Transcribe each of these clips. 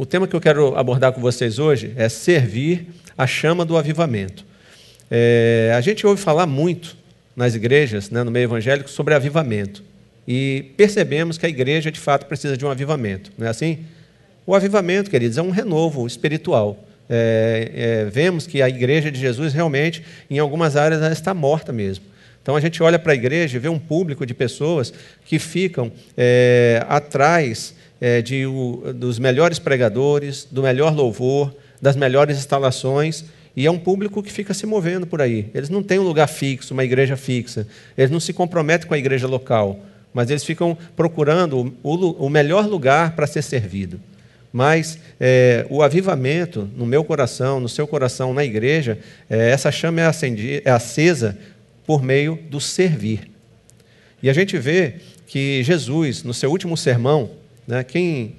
O tema que eu quero abordar com vocês hoje é servir a chama do avivamento. É, a gente ouve falar muito nas igrejas, né, no meio evangélico, sobre avivamento. E percebemos que a igreja, de fato, precisa de um avivamento. Não é assim? O avivamento, queridos, é um renovo espiritual. É, é, vemos que a igreja de Jesus realmente, em algumas áreas, está morta mesmo. Então a gente olha para a igreja e vê um público de pessoas que ficam é, atrás é, de, o, dos melhores pregadores, do melhor louvor, das melhores instalações, e é um público que fica se movendo por aí. Eles não têm um lugar fixo, uma igreja fixa. Eles não se comprometem com a igreja local, mas eles ficam procurando o, o melhor lugar para ser servido. Mas é, o avivamento no meu coração, no seu coração, na igreja, é, essa chama é, acendi, é acesa por meio do servir. E a gente vê que Jesus, no seu último sermão, né, quem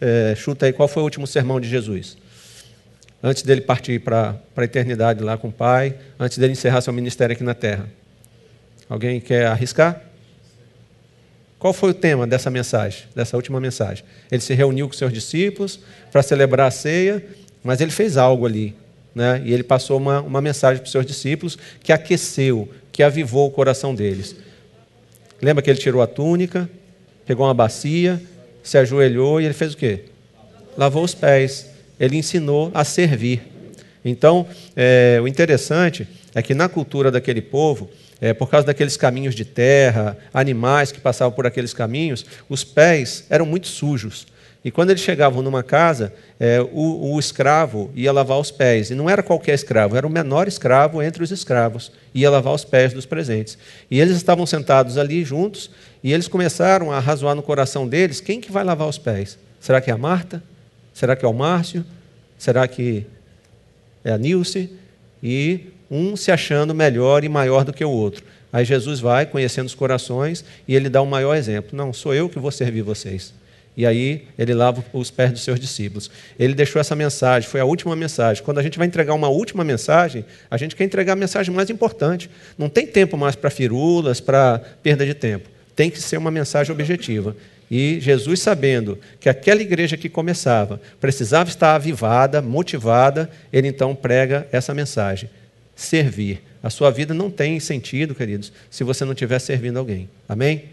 é, chuta aí qual foi o último sermão de Jesus? Antes dele partir para a eternidade lá com o Pai, antes dele encerrar seu ministério aqui na terra. Alguém quer arriscar? Qual foi o tema dessa mensagem, dessa última mensagem? Ele se reuniu com seus discípulos para celebrar a ceia, mas ele fez algo ali. Né? E ele passou uma, uma mensagem para os seus discípulos que aqueceu, que avivou o coração deles. Lembra que ele tirou a túnica, pegou uma bacia, se ajoelhou e ele fez o quê? Lavou os pés. Ele ensinou a servir. Então, é, o interessante é que na cultura daquele povo, é, por causa daqueles caminhos de terra, animais que passavam por aqueles caminhos, os pés eram muito sujos. E quando eles chegavam numa casa, é, o, o, escravo ia lavar os pés. E não era qualquer escravo, era o menor escravo entre os escravos. Ia lavar os pés dos presentes. E eles estavam sentados ali juntos, e eles começaram a razoar no coração deles: quem que vai lavar os pés? Será que é a Marta? Será que é o Márcio? Será que é a Nilce? E um se achando melhor e maior do que o outro. Aí Jesus vai conhecendo os corações e ele dá o um maior exemplo. Não, sou eu que vou servir vocês. E aí ele lava os pés dos seus discípulos. Ele deixou essa mensagem, foi a última mensagem. Quando a gente vai entregar uma última mensagem, a gente quer entregar a mensagem mais importante. Não tem tempo mais para firulas, para perda de tempo. Tem que ser uma mensagem objetiva. E Jesus, sabendo que aquela igreja que começava precisava estar avivada, motivada, ele então prega essa mensagem servir. A sua vida não tem sentido, queridos, se você não estiver servindo alguém. Amém?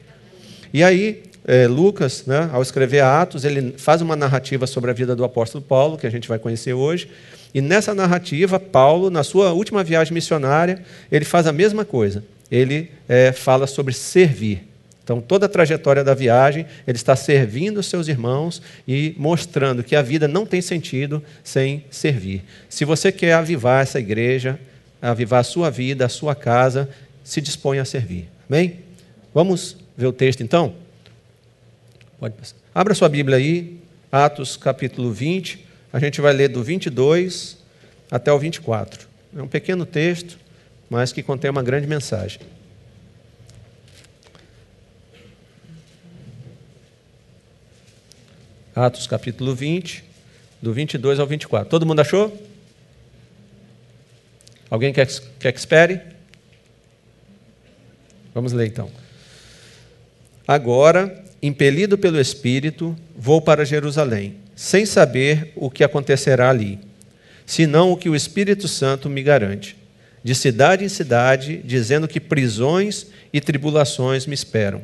E aí, é, Lucas, né, ao escrever Atos, ele faz uma narrativa sobre a vida do apóstolo Paulo, que a gente vai conhecer hoje. E nessa narrativa, Paulo, na sua última viagem missionária, ele faz a mesma coisa. Ele é, fala sobre servir. Então, toda a trajetória da viagem, ele está servindo os seus irmãos e mostrando que a vida não tem sentido sem servir. Se você quer avivar essa igreja, avivar a sua vida, a sua casa, se dispõe a servir. Amém? Vamos ver o texto então? Pode passar. Abra sua Bíblia aí, Atos capítulo 20. A gente vai ler do 22 até o 24. É um pequeno texto, mas que contém uma grande mensagem. Atos capítulo 20, do 22 ao 24. Todo mundo achou? Alguém quer, quer que espere? Vamos ler então. Agora, impelido pelo Espírito, vou para Jerusalém, sem saber o que acontecerá ali, senão o que o Espírito Santo me garante, de cidade em cidade, dizendo que prisões e tribulações me esperam.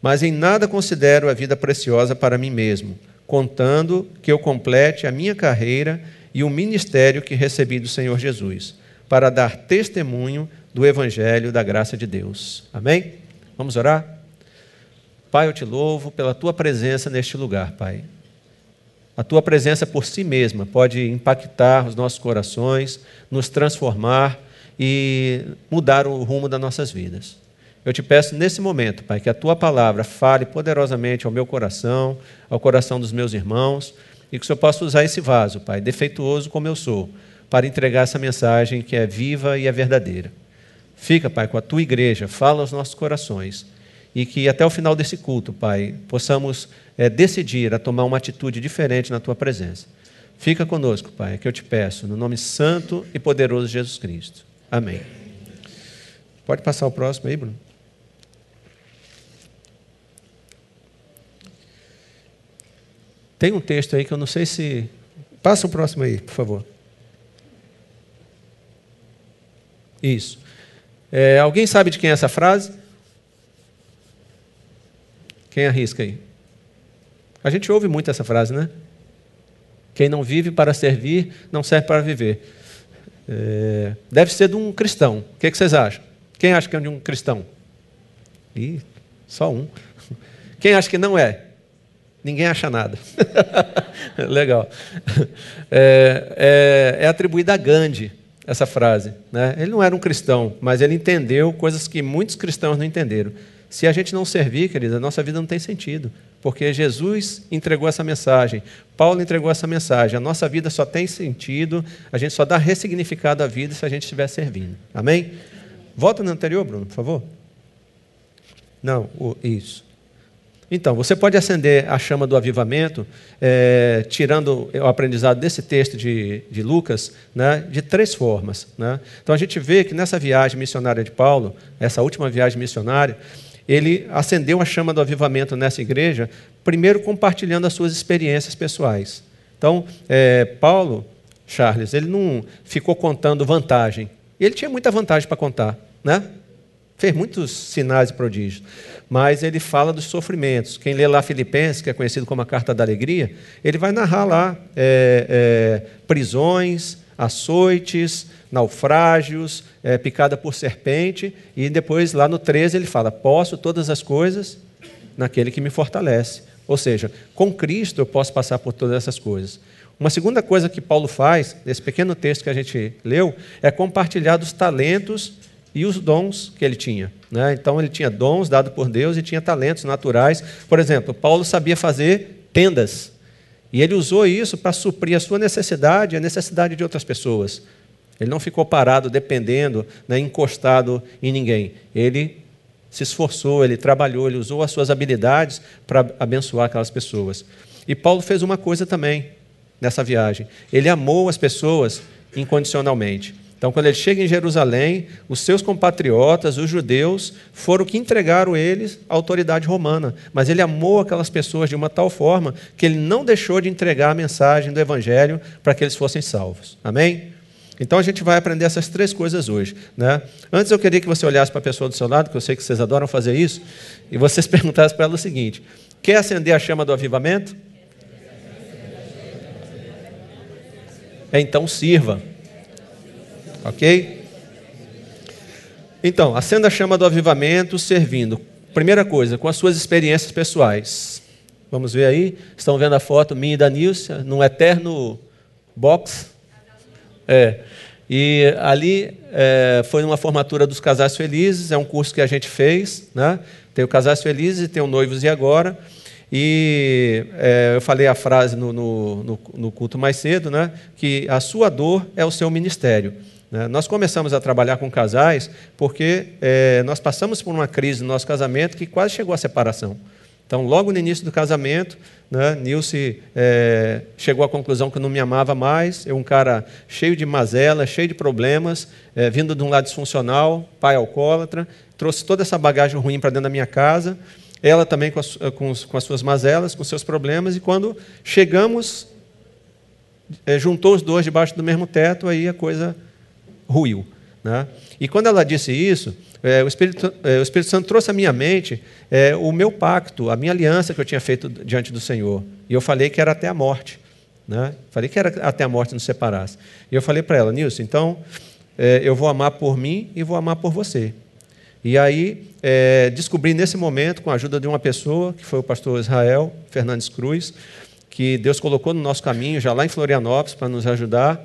Mas em nada considero a vida preciosa para mim mesmo, contando que eu complete a minha carreira e o ministério que recebi do Senhor Jesus, para dar testemunho do Evangelho da graça de Deus. Amém? Vamos orar? Pai, eu te louvo pela tua presença neste lugar, Pai. A tua presença por si mesma pode impactar os nossos corações, nos transformar e mudar o rumo das nossas vidas. Eu te peço nesse momento, Pai, que a tua palavra fale poderosamente ao meu coração, ao coração dos meus irmãos, e que o Senhor possa usar esse vaso, Pai, defeituoso como eu sou, para entregar essa mensagem que é viva e é verdadeira. Fica, Pai, com a tua igreja, fala aos nossos corações e que até o final desse culto, Pai, possamos é, decidir a tomar uma atitude diferente na tua presença. Fica conosco, Pai, que eu te peço, no nome santo e poderoso de Jesus Cristo. Amém. Pode passar o próximo aí, Bruno? Tem um texto aí que eu não sei se. Passa o próximo aí, por favor. Isso. É, alguém sabe de quem é essa frase? Quem arrisca aí? A gente ouve muito essa frase, né? Quem não vive para servir, não serve para viver. É, deve ser de um cristão. O que, que, vocês acham? Quem acha que é de um cristão? Ih, só um. Quem acha que não é? Ninguém acha nada. Legal. É, é, é atribuída a Gandhi essa frase. Né? Ele não era um cristão, mas ele entendeu coisas que muitos cristãos não entenderam. Se a gente não servir, querida, a nossa vida não tem sentido. Porque Jesus entregou essa mensagem, Paulo entregou essa mensagem. A nossa vida só tem sentido, a gente só dá ressignificado à vida se a gente estiver servindo. Amém? Volta no anterior, Bruno, por favor. Não, isso. Então, você pode acender a chama do avivamento, é, tirando o aprendizado desse texto de, de Lucas, né, de três formas. Né? Então, a gente vê que nessa viagem missionária de Paulo, essa última viagem missionária, ele acendeu a chama do avivamento nessa igreja, primeiro compartilhando as suas experiências pessoais. Então, é, Paulo, Charles, ele não ficou contando vantagem. Ele tinha muita vantagem para contar, né? Fez muitos sinais e prodígios mas ele fala dos sofrimentos. Quem lê lá Filipenses, que é conhecido como a Carta da Alegria, ele vai narrar lá é, é, prisões, açoites, naufrágios, é, picada por serpente, e depois lá no 13 ele fala: Posso todas as coisas naquele que me fortalece. Ou seja, com Cristo eu posso passar por todas essas coisas. Uma segunda coisa que Paulo faz, nesse pequeno texto que a gente leu, é compartilhar dos talentos e os dons que ele tinha. Né? Então, ele tinha dons dados por Deus e tinha talentos naturais. Por exemplo, Paulo sabia fazer tendas. E ele usou isso para suprir a sua necessidade e a necessidade de outras pessoas. Ele não ficou parado, dependendo, né, encostado em ninguém. Ele se esforçou, ele trabalhou, ele usou as suas habilidades para abençoar aquelas pessoas. E Paulo fez uma coisa também nessa viagem: ele amou as pessoas incondicionalmente. Então, quando ele chega em Jerusalém, os seus compatriotas, os judeus, foram que entregaram eles à autoridade romana. Mas ele amou aquelas pessoas de uma tal forma que ele não deixou de entregar a mensagem do Evangelho para que eles fossem salvos. Amém? Então a gente vai aprender essas três coisas hoje. Né? Antes eu queria que você olhasse para a pessoa do seu lado, que eu sei que vocês adoram fazer isso, e vocês perguntassem para ela o seguinte: quer acender a chama do avivamento? Então sirva. Ok? Então, acenda a chama do avivamento servindo. Primeira coisa, com as suas experiências pessoais. Vamos ver aí? Estão vendo a foto minha e da Nilcia num eterno box? É. E ali é, foi uma formatura dos Casais Felizes, é um curso que a gente fez. Né? Tem o Casais Felizes e tem o Noivos e Agora. E é, eu falei a frase no, no, no, culto mais cedo, né? que a sua dor é o seu ministério. Né? Nós começamos a trabalhar com casais porque é, nós passamos por uma crise no nosso casamento que quase chegou à separação. Então, logo no início do casamento, né, Nilce é, chegou à conclusão que não me amava mais. Eu, um cara cheio de mazela, cheio de problemas, é, vindo de um lado disfuncional, pai alcoólatra, trouxe toda essa bagagem ruim para dentro da minha casa. Ela também com as, com, com as suas mazelas, com seus problemas. E quando chegamos, é, juntou os dois debaixo do mesmo teto, aí a coisa ruiu. Né? E quando ela disse isso, é, o, Espírito, é, o, Espírito, Santo trouxe à minha mente é, o meu pacto, a minha aliança que eu tinha feito diante do Senhor. E eu falei que era até a morte. Né? Falei que era até a morte nos separasse. E eu falei para ela, Nilson, então é, eu vou amar por mim e vou amar por você. E aí é, descobri nesse momento, com a ajuda de uma pessoa, que foi o pastor Israel Fernandes Cruz, que Deus colocou no nosso caminho, já lá em Florianópolis, para nos ajudar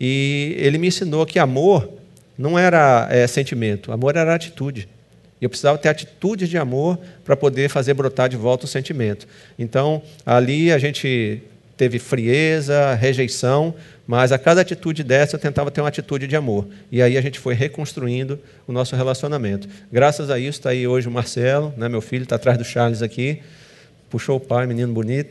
e ele me ensinou que amor não era é, sentimento, amor era atitude. E eu precisava ter atitude de amor para poder fazer brotar de volta o sentimento. Então, ali a gente teve frieza, rejeição, mas a cada atitude dessa eu tentava ter uma atitude de amor. E aí a gente foi reconstruindo o nosso relacionamento. Graças a isso está aí hoje o Marcelo, né, meu filho, está atrás do Charles aqui. Puxou o pai, menino bonito.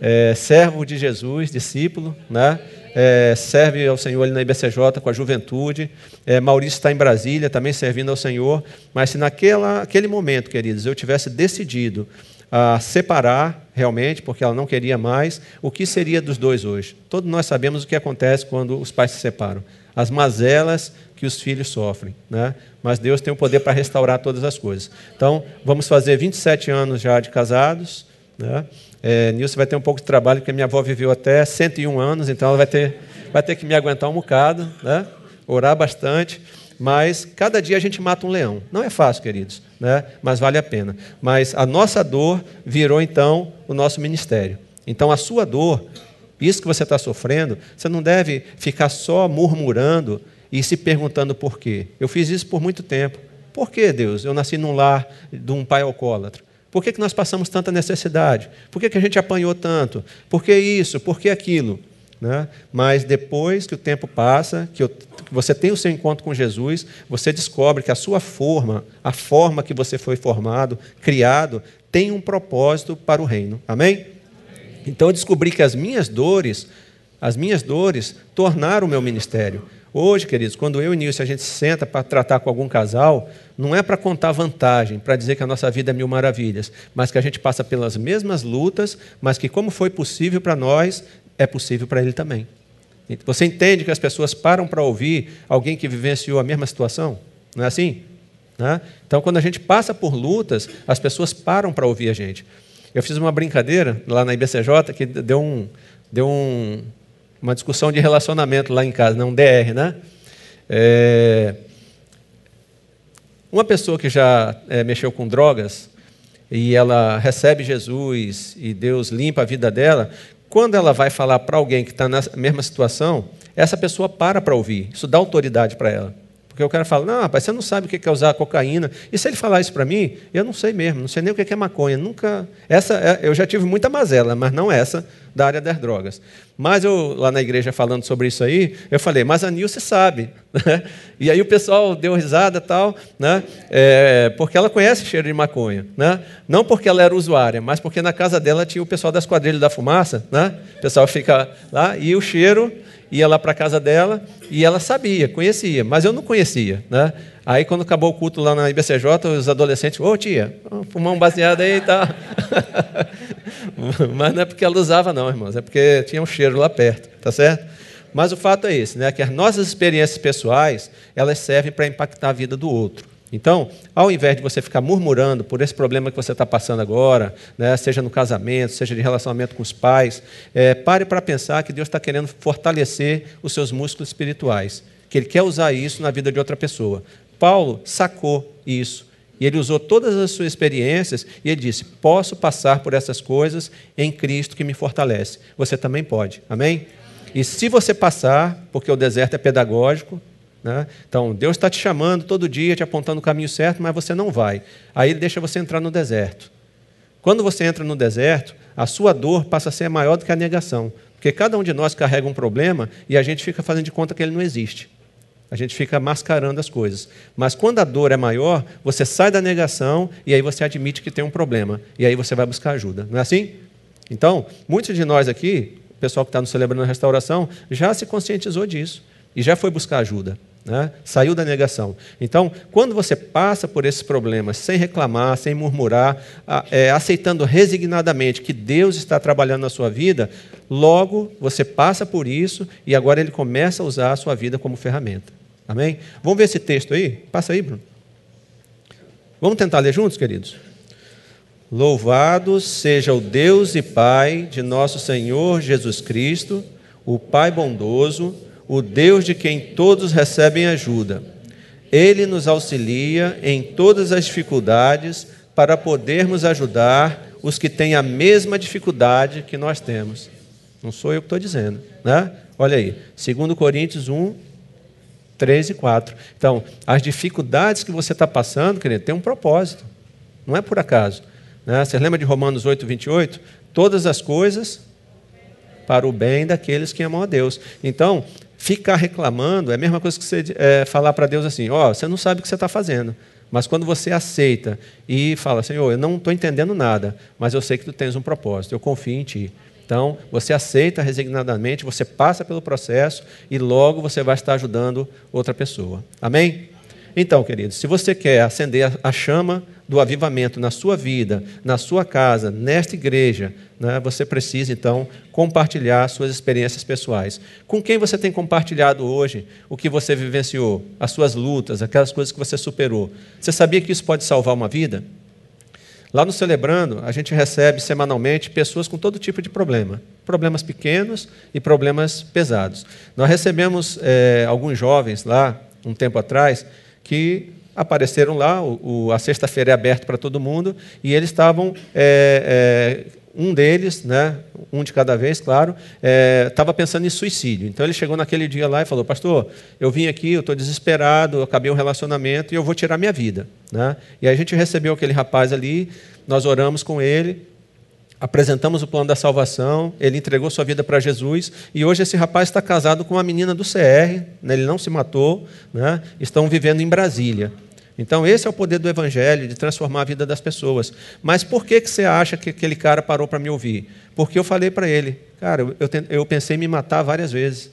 É, servo de Jesus, discípulo, né? É, serve ao Senhor ali na IBCJ com a juventude. É, Maurício está em Brasília também servindo ao Senhor. Mas se naquela, aquele momento, queridos, eu tivesse decidido a separar, realmente, porque ela não queria mais, o que seria dos dois hoje? Todos nós sabemos o que acontece quando os pais se separam. As mazelas que os filhos sofrem. Né? Mas Deus tem o poder para restaurar todas as coisas. Então, vamos fazer 27 anos já de casados. Né? É, Nilce vai ter um pouco de trabalho, porque minha avó viveu até 101 anos, então ela vai ter, vai ter que me aguentar um bocado, né? orar bastante. Mas cada dia a gente mata um leão. Não é fácil, queridos, né? mas vale a pena. Mas a nossa dor virou então o nosso ministério. Então a sua dor, isso que você está sofrendo, você não deve ficar só murmurando e se perguntando por quê. Eu fiz isso por muito tempo. Por que, Deus? Eu nasci num lar de um pai alcoólatra. Por que, que nós passamos tanta necessidade? Por que, que a gente apanhou tanto? Por que isso? Por que aquilo? Né? Mas depois que o tempo passa, que, eu, que você tem o seu encontro com Jesus, você descobre que a sua forma, a forma que você foi formado, criado, tem um propósito para o reino. Amém? Então eu descobri que as minhas dores, as minhas dores tornaram o meu ministério. Hoje, queridos, quando eu e o a gente senta para tratar com algum casal, não é para contar vantagem, para dizer que a nossa vida é mil maravilhas, mas que a gente passa pelas mesmas lutas, mas que como foi possível para nós, é possível para ele também. Você entende que as pessoas param para ouvir alguém que vivenciou a mesma situação? Não é assim? Né? Então, quando a gente passa por lutas, as pessoas param para ouvir a gente. Eu fiz uma brincadeira lá na IBCJ que deu, um, deu um, uma discussão de relacionamento lá em casa, né? um DR, né? É... Uma pessoa que já é, mexeu com drogas e ela recebe Jesus e Deus limpa a vida dela, quando ela vai falar para alguém que está na mesma situação, essa pessoa para para ouvir. Isso dá autoridade para ela. Porque o cara fala, não, rapaz, você não sabe o que é usar cocaína. E se ele falar isso para mim, eu não sei mesmo, não sei nem o que é maconha. Nunca. Essa, é, eu já tive muita mazela, mas não essa da área das drogas. Mas eu, lá na igreja, falando sobre isso aí, eu falei, mas a Nilce sabe. Né? E aí o pessoal deu risada e tal, né? É, porque ela conhece cheiro de maconha. Né? Não porque ela era usuária, mas porque na casa dela tinha o pessoal das quadrilhas da fumaça. Né? O pessoal fica lá e o cheiro ia lá para a casa dela e ela sabia, conhecia, mas eu não conhecia. Né? Aí, quando acabou o culto lá na IBCJ, os adolescentes, ô tia, fumar um baseado aí e tal. mas não é porque ela usava, não, irmãos, é porque tinha um cheiro lá perto, tá certo? Mas o fato é esse, né? que as nossas experiências pessoais, elas servem para impactar a vida do outro. Então, ao invés de você ficar murmurando por esse problema que você está passando agora, né, seja no casamento, seja de relacionamento com os pais, é, pare para pensar que Deus está querendo fortalecer os seus músculos espirituais, que Ele quer usar isso na vida de outra pessoa. Paulo sacou isso. E ele usou todas as suas experiências e ele disse: Posso passar por essas coisas em Cristo que me fortalece. Você também pode. Amém? E se você passar, porque o deserto é pedagógico, né? Então, Deus está te chamando todo dia, te apontando o caminho certo, mas você não vai. Aí ele deixa você entrar no deserto. Quando você entra no deserto, a sua dor passa a ser maior do que a negação. Porque cada um de nós carrega um problema e a gente fica fazendo de conta que ele não existe. A gente fica mascarando as coisas. Mas quando a dor é maior, você sai da negação e aí você admite que tem um problema. E aí você vai buscar ajuda. Não é assim? Então, muitos de nós aqui, o pessoal que está nos celebrando a restauração, já se conscientizou disso e já foi buscar ajuda. Né? Saiu da negação. Então, quando você passa por esses problemas sem reclamar, sem murmurar, é, aceitando resignadamente que Deus está trabalhando na sua vida, logo você passa por isso e agora Ele começa a usar a sua vida como ferramenta. Amém? Vamos ver esse texto aí? Passa aí, Bruno. Vamos tentar ler juntos, queridos? Louvado seja o Deus e Pai de nosso Senhor Jesus Cristo, o Pai bondoso o Deus de quem todos recebem ajuda. Ele nos auxilia em todas as dificuldades para podermos ajudar os que têm a mesma dificuldade que nós temos. Não sou eu que estou dizendo, né? Olha aí, 2 Coríntios 1, 3 e 4. Então, as dificuldades que você está passando, querido, tem um propósito. Não é por acaso. Né? Você lembra de Romanos 8, 28? Todas as coisas para o bem daqueles que amam a Deus. Então, Ficar reclamando é a mesma coisa que você é, falar para Deus assim: ó, oh, você não sabe o que você está fazendo. Mas quando você aceita e fala, Senhor, eu não estou entendendo nada, mas eu sei que tu tens um propósito, eu confio em ti. Então, você aceita resignadamente, você passa pelo processo e logo você vai estar ajudando outra pessoa. Amém? Então, queridos, se você quer acender a chama do avivamento na sua vida, na sua casa, nesta igreja, né, você precisa então compartilhar suas experiências pessoais. Com quem você tem compartilhado hoje o que você vivenciou, as suas lutas, aquelas coisas que você superou? Você sabia que isso pode salvar uma vida? Lá no Celebrando, a gente recebe semanalmente pessoas com todo tipo de problema. Problemas pequenos e problemas pesados. Nós recebemos é, alguns jovens lá, um tempo atrás, que apareceram lá, o, o, a sexta-feira é aberta para todo mundo, e eles estavam é, é, um deles, né, um de cada vez, claro, estava é, pensando em suicídio. Então ele chegou naquele dia lá e falou: Pastor, eu vim aqui, eu estou desesperado, eu acabei um relacionamento e eu vou tirar minha vida. Né? E a gente recebeu aquele rapaz ali, nós oramos com ele, apresentamos o plano da salvação, ele entregou sua vida para Jesus e hoje esse rapaz está casado com uma menina do CR, né, ele não se matou, né, estão vivendo em Brasília. Então, esse é o poder do Evangelho, de transformar a vida das pessoas. Mas por que, que você acha que aquele cara parou para me ouvir? Porque eu falei para ele, cara, eu, eu, pensei em me matar várias vezes.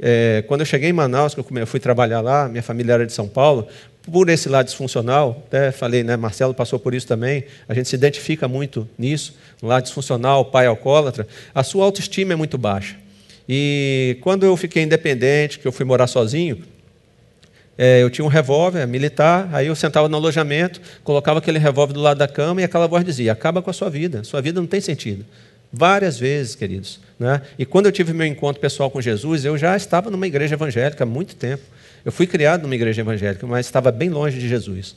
É, quando eu cheguei em Manaus, que eu fui trabalhar lá, minha família era de São Paulo, por esse lado disfuncional, até falei, né, Marcelo passou por isso também, a gente se identifica muito nisso, no lado disfuncional, pai alcoólatra, a sua autoestima é muito baixa. E quando eu fiquei independente, que eu fui morar sozinho, é, eu tinha um revólver militar, aí eu sentava no alojamento, colocava aquele revólver do lado da cama e aquela voz dizia: acaba com a sua vida, sua vida não tem sentido. Várias vezes, queridos. Né? E quando eu tive meu encontro pessoal com Jesus, eu já estava numa igreja evangélica há muito tempo. Eu fui criado numa igreja evangélica, mas estava bem longe de Jesus.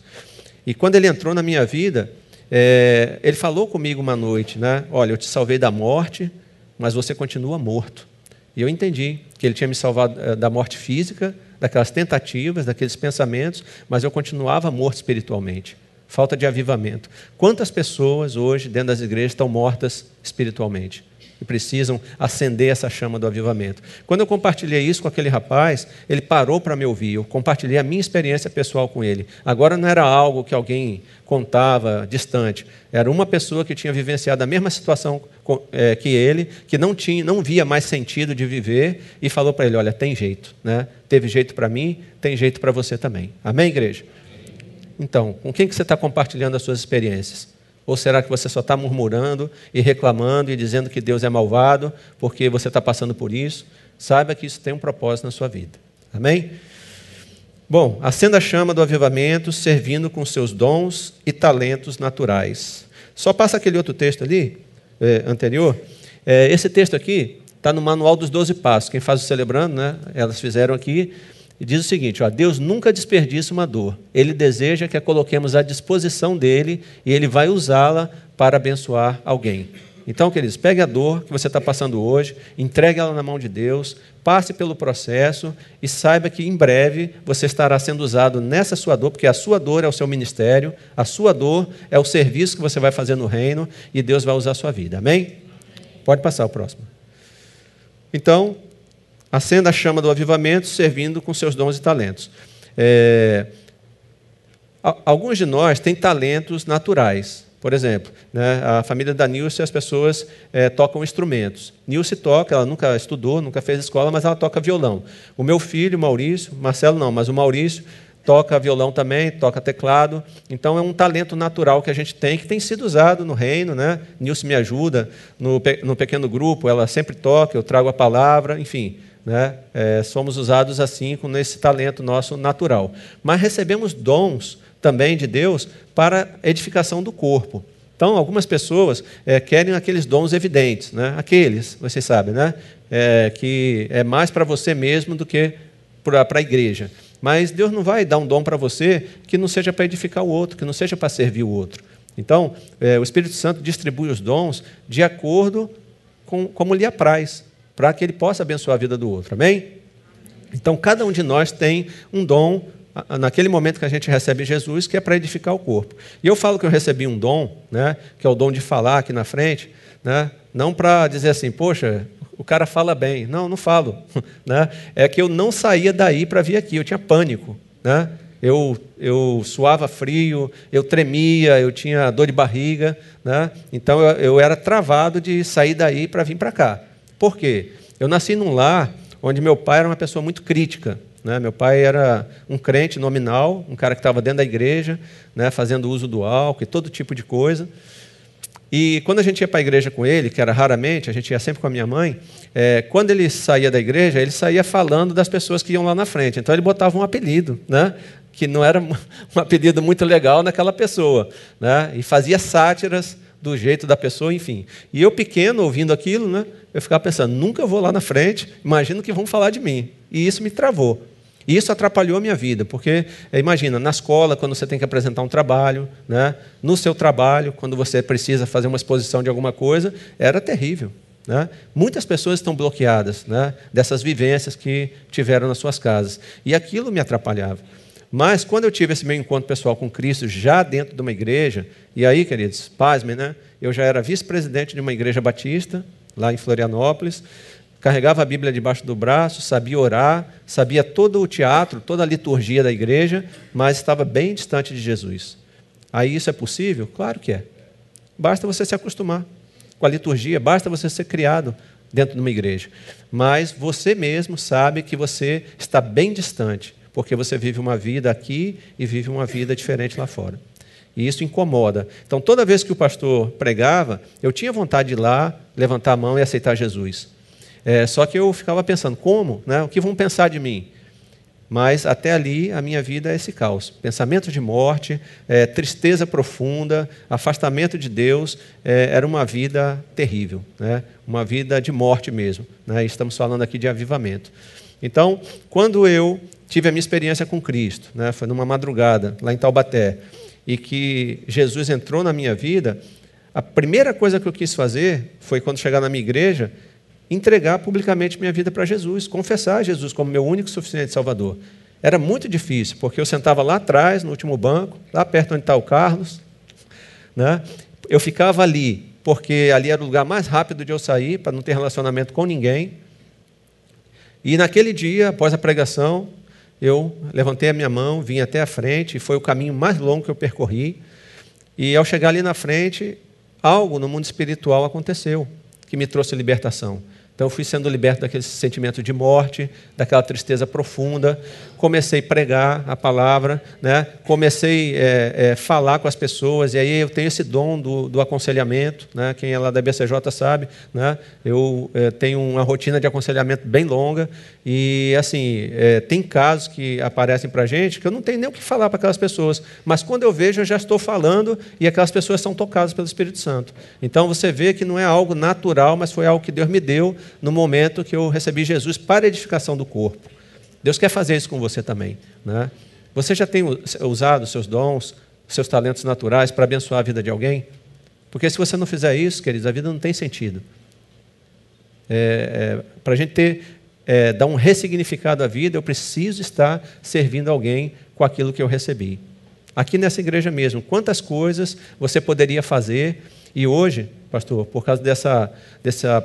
E quando ele entrou na minha vida, é, ele falou comigo uma noite: né? Olha, eu te salvei da morte, mas você continua morto. E eu entendi que ele tinha me salvado é, da morte física daquelas tentativas, daqueles pensamentos, mas eu continuava morto espiritualmente. Falta de avivamento. Quantas pessoas hoje, dentro das igrejas, estão mortas espiritualmente? E precisam acender essa chama do avivamento. Quando eu compartilhei isso com aquele rapaz, ele parou para me ouvir. Eu compartilhei a minha experiência pessoal com ele. Agora não era algo que alguém contava distante. Era uma pessoa que tinha vivenciado a mesma situação é, que ele, que não tinha, não via mais sentido de viver e falou para ele: olha, tem jeito, né? Teve jeito para mim, tem jeito para você também. Amém, igreja? Então, com quem que você está compartilhando as suas experiências? Ou será que você só está murmurando e reclamando e dizendo que Deus é malvado porque você está passando por isso? Saiba que isso tem um propósito na sua vida. Amém? Bom, acenda a chama do avivamento, servindo com seus dons e talentos naturais. Só passa aquele outro texto ali, é, anterior. É, esse texto aqui está no Manual dos Doze Passos. Quem faz o celebrando, né? Elas fizeram aqui. E diz o seguinte: ó, Deus nunca desperdiça uma dor. Ele deseja que a coloquemos à disposição dele e ele vai usá-la para abençoar alguém. Então, queridos, pegue a dor que você está passando hoje, entregue ela na mão de Deus, passe pelo processo e saiba que em breve você estará sendo usado nessa sua dor, porque a sua dor é o seu ministério, a sua dor é o serviço que você vai fazer no reino e Deus vai usar a sua vida. Amém? Pode passar o próximo. Então, acenda a chama do avivamento, servindo com seus dons e talentos. É, alguns de nós têm talentos naturais. Por exemplo, né, a família da Nilce, as pessoas é, tocam instrumentos. Nilce toca, ela nunca estudou, nunca fez escola, mas ela toca violão. O meu filho, Maurício, Marcelo não, mas o Maurício toca violão também, toca teclado. Então é um talento natural que a gente tem, que tem sido usado no reino. Né? Nilce me ajuda no, no pequeno grupo, ela sempre toca, eu trago a palavra, enfim. Né? É, somos usados assim com esse talento nosso natural. Mas recebemos dons também de Deus para edificação do corpo. Então, algumas pessoas é, querem aqueles dons evidentes, né? aqueles, vocês sabem, né? É, que é mais para você mesmo do que para a igreja. Mas Deus não vai dar um dom para você que não seja para edificar o outro, que não seja para servir o outro. Então, é, o Espírito Santo distribui os dons de acordo com como lhe apraz para que ele possa abençoar a vida do outro. Amém? Então, cada um de nós tem um dom naquele momento que a gente recebe Jesus, que é para edificar o corpo. E eu falo que eu recebi um dom, né, que é o dom de falar aqui na frente, né, não para dizer assim, poxa, o cara fala bem. Não, não falo. Né? É que eu não saía daí para vir aqui, eu tinha pânico. Né? Eu, eu suava frio, eu tremia, eu tinha dor de barriga. Né? Então eu, eu era travado de sair daí para vir para cá. Por quê? Eu nasci num lar onde meu pai era uma pessoa muito crítica. Né? Meu pai era um crente nominal, um cara que estava dentro da igreja, né, fazendo uso do álcool e todo tipo de coisa. E quando a gente ia para a igreja com ele, que era raramente, a gente ia sempre com a minha mãe, é, quando ele saía da igreja, ele saía falando das pessoas que iam lá na frente. Então ele botava um apelido, né? que não era um apelido muito legal naquela pessoa. Né? E fazia sátiras do jeito da pessoa, enfim. E eu, pequeno, ouvindo aquilo, né, eu ficava pensando: nunca vou lá na frente, imagino que vão falar de mim. E isso me travou. E isso atrapalhou a minha vida, porque, eh, imagina, na escola, quando você tem que apresentar um trabalho, né? no seu trabalho, quando você precisa fazer uma exposição de alguma coisa, era terrível. Né? Muitas pessoas estão bloqueadas né? dessas vivências que tiveram nas suas casas. E aquilo me atrapalhava. Mas quando eu tive esse meu encontro pessoal com Cristo, já dentro de uma igreja, e aí, queridos, pasmem, né? Eu já era vice-presidente de uma igreja batista, lá em Florianópolis, carregava a Bíblia debaixo do braço, sabia orar, sabia todo o teatro, toda a liturgia da igreja, mas estava bem distante de Jesus. Aí isso é possível? Claro que é. Basta você se acostumar com a liturgia, basta você ser criado dentro de uma igreja. Mas você mesmo sabe que você está bem distante, porque você vive uma vida aqui e vive uma vida diferente lá fora. E isso incomoda. Então, toda vez que o pastor pregava, eu tinha vontade de ir lá, levantar a mão e aceitar Jesus. É, só que eu ficava pensando, como? Né? O que vão pensar de mim? Mas até ali a minha vida é esse caos. Pensamento de morte, é, tristeza profunda, afastamento de Deus, é, era uma vida terrível, né? uma vida de morte mesmo. Né? Estamos falando aqui de avivamento. Então, quando eu tive a minha experiência com Cristo, né? foi numa madrugada, lá em Taubaté, e que Jesus entrou na minha vida, a primeira coisa que eu quis fazer foi, quando chegar na minha igreja, entregar publicamente minha vida para Jesus, confessar Jesus como meu único e suficiente Salvador. Era muito difícil, porque eu sentava lá atrás, no último banco, lá perto onde está o Carlos. Né? Eu ficava ali, porque ali era o lugar mais rápido de eu sair, para não ter relacionamento com ninguém. E naquele dia, após a pregação, eu levantei a minha mão, vim até a frente, e foi o caminho mais longo que eu percorri. E ao chegar ali na frente, algo no mundo espiritual aconteceu que me trouxe libertação. Então, fui sendo liberto daquele sentimento de morte, daquela tristeza profunda. Comecei a pregar a palavra, né? comecei a é, é, falar com as pessoas, e aí eu tenho esse dom do, do aconselhamento. Né? Quem é lá da BCJ sabe, né? eu é, tenho uma rotina de aconselhamento bem longa, e assim, é, tem casos que aparecem para a gente que eu não tenho nem o que falar para aquelas pessoas, mas quando eu vejo, eu já estou falando, e aquelas pessoas são tocadas pelo Espírito Santo. Então, você vê que não é algo natural, mas foi algo que Deus me deu no momento que eu recebi Jesus para edificação do corpo. Deus quer fazer isso com você também. Né? Você já tem usado seus dons, seus talentos naturais para abençoar a vida de alguém? Porque se você não fizer isso, queridos, a vida não tem sentido. É, é, para a gente ter, é, dar um ressignificado à vida, eu preciso estar servindo alguém com aquilo que eu recebi. Aqui nessa igreja mesmo, quantas coisas você poderia fazer e hoje pastor, por causa dessa, dessa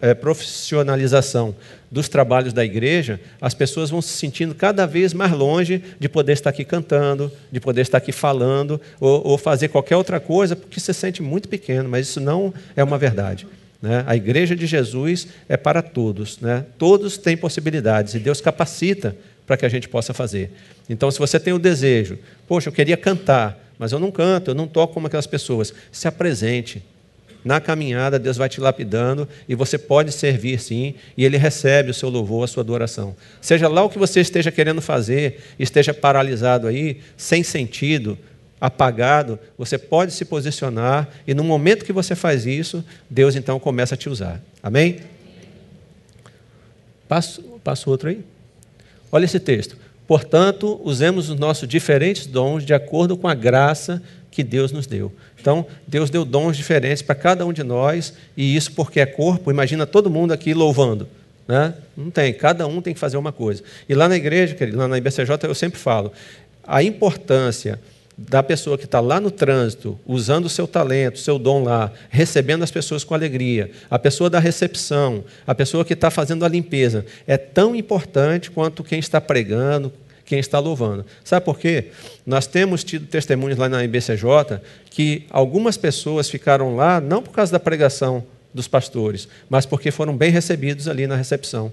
eh, profissionalização dos trabalhos da igreja, as pessoas vão se sentindo cada vez mais longe de poder estar aqui cantando, de poder estar aqui falando, ou, ou fazer qualquer outra coisa, porque se sente muito pequeno, mas isso não é uma verdade. Né? A igreja de Jesus é para todos, né? todos têm possibilidades e Deus capacita para que a gente possa fazer. Então, se você tem o desejo, poxa, eu queria cantar, mas eu não canto, eu não toco como aquelas pessoas, se apresente, na caminhada, Deus vai te lapidando e você pode servir sim, e Ele recebe o seu louvor, a sua adoração. Seja lá o que você esteja querendo fazer, esteja paralisado aí, sem sentido, apagado, você pode se posicionar e no momento que você faz isso, Deus então começa a te usar. Amém? Passo, passo outro aí. Olha esse texto. Portanto, usemos os nossos diferentes dons de acordo com a graça que Deus nos deu. Então, Deus deu dons diferentes para cada um de nós, e isso porque é corpo. Imagina todo mundo aqui louvando. Né? Não tem, cada um tem que fazer uma coisa. E lá na igreja, lá na IBCJ, eu sempre falo: a importância da pessoa que está lá no trânsito, usando o seu talento, seu dom lá, recebendo as pessoas com alegria, a pessoa da recepção, a pessoa que está fazendo a limpeza, é tão importante quanto quem está pregando, quem está louvando. Sabe por quê? Nós temos tido testemunhos lá na IBCJ que algumas pessoas ficaram lá não por causa da pregação dos pastores, mas porque foram bem recebidos ali na recepção.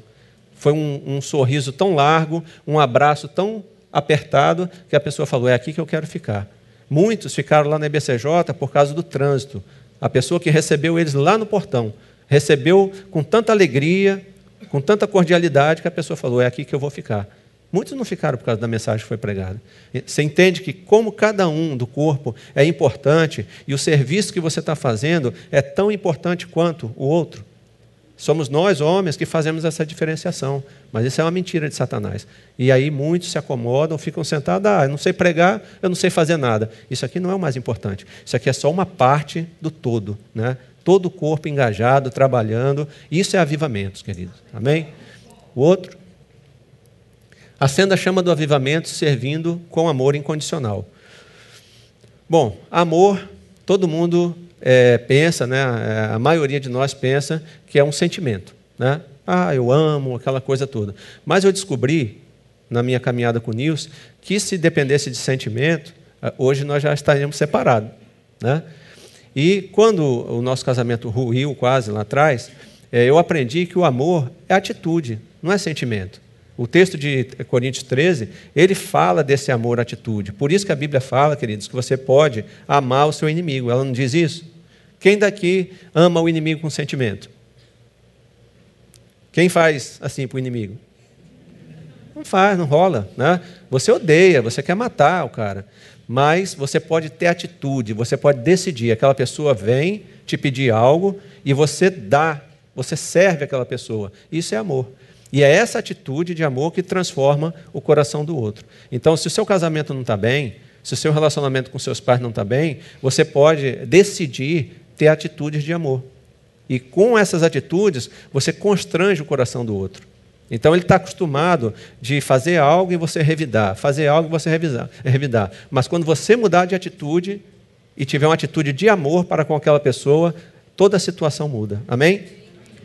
Foi um, um sorriso tão largo, um abraço tão apertado, que a pessoa falou: é aqui que eu quero ficar. Muitos ficaram lá na IBCJ por causa do trânsito. A pessoa que recebeu eles lá no portão recebeu com tanta alegria, com tanta cordialidade, que a pessoa falou: é aqui que eu vou ficar. Muitos não ficaram por causa da mensagem que foi pregada. Você entende que, como cada um do corpo é importante e o serviço que você está fazendo é tão importante quanto o outro? Somos nós, homens, que fazemos essa diferenciação. Mas isso é uma mentira de Satanás. E aí muitos se acomodam, ficam sentados, ah, eu não sei pregar, eu não sei fazer nada. Isso aqui não é o mais importante. Isso aqui é só uma parte do todo. Né? Todo o corpo engajado, trabalhando. Isso é avivamento, queridos. Amém? O outro. Acenda a chama do avivamento servindo com amor incondicional. Bom, amor, todo mundo é, pensa, né, a maioria de nós pensa que é um sentimento. Né? Ah, eu amo, aquela coisa toda. Mas eu descobri, na minha caminhada com o Nils, que se dependesse de sentimento, ah, hoje nós já estaríamos separados. Né? E quando o nosso casamento ruiu quase lá atrás, é, eu aprendi que o amor é atitude, não é sentimento. O texto de Coríntios 13, ele fala desse amor atitude. Por isso que a Bíblia fala, queridos, que você pode amar o seu inimigo. Ela não diz isso? Quem daqui ama o inimigo com sentimento? Quem faz assim para o inimigo? Não faz, não rola. Né? Você odeia, você quer matar o cara. Mas você pode ter atitude, você pode decidir. Aquela pessoa vem te pedir algo e você dá, você serve aquela pessoa. Isso é amor. E é essa atitude de amor que transforma o coração do outro. Então, se o seu casamento não está bem, se o seu relacionamento com seus pais não está bem, você pode decidir ter atitudes de amor. E com essas atitudes, você constrange o coração do outro. Então ele está acostumado de fazer algo e você revidar, fazer algo e você revisar, revidar. Mas quando você mudar de atitude e tiver uma atitude de amor para com aquela pessoa, toda a situação muda. Amém?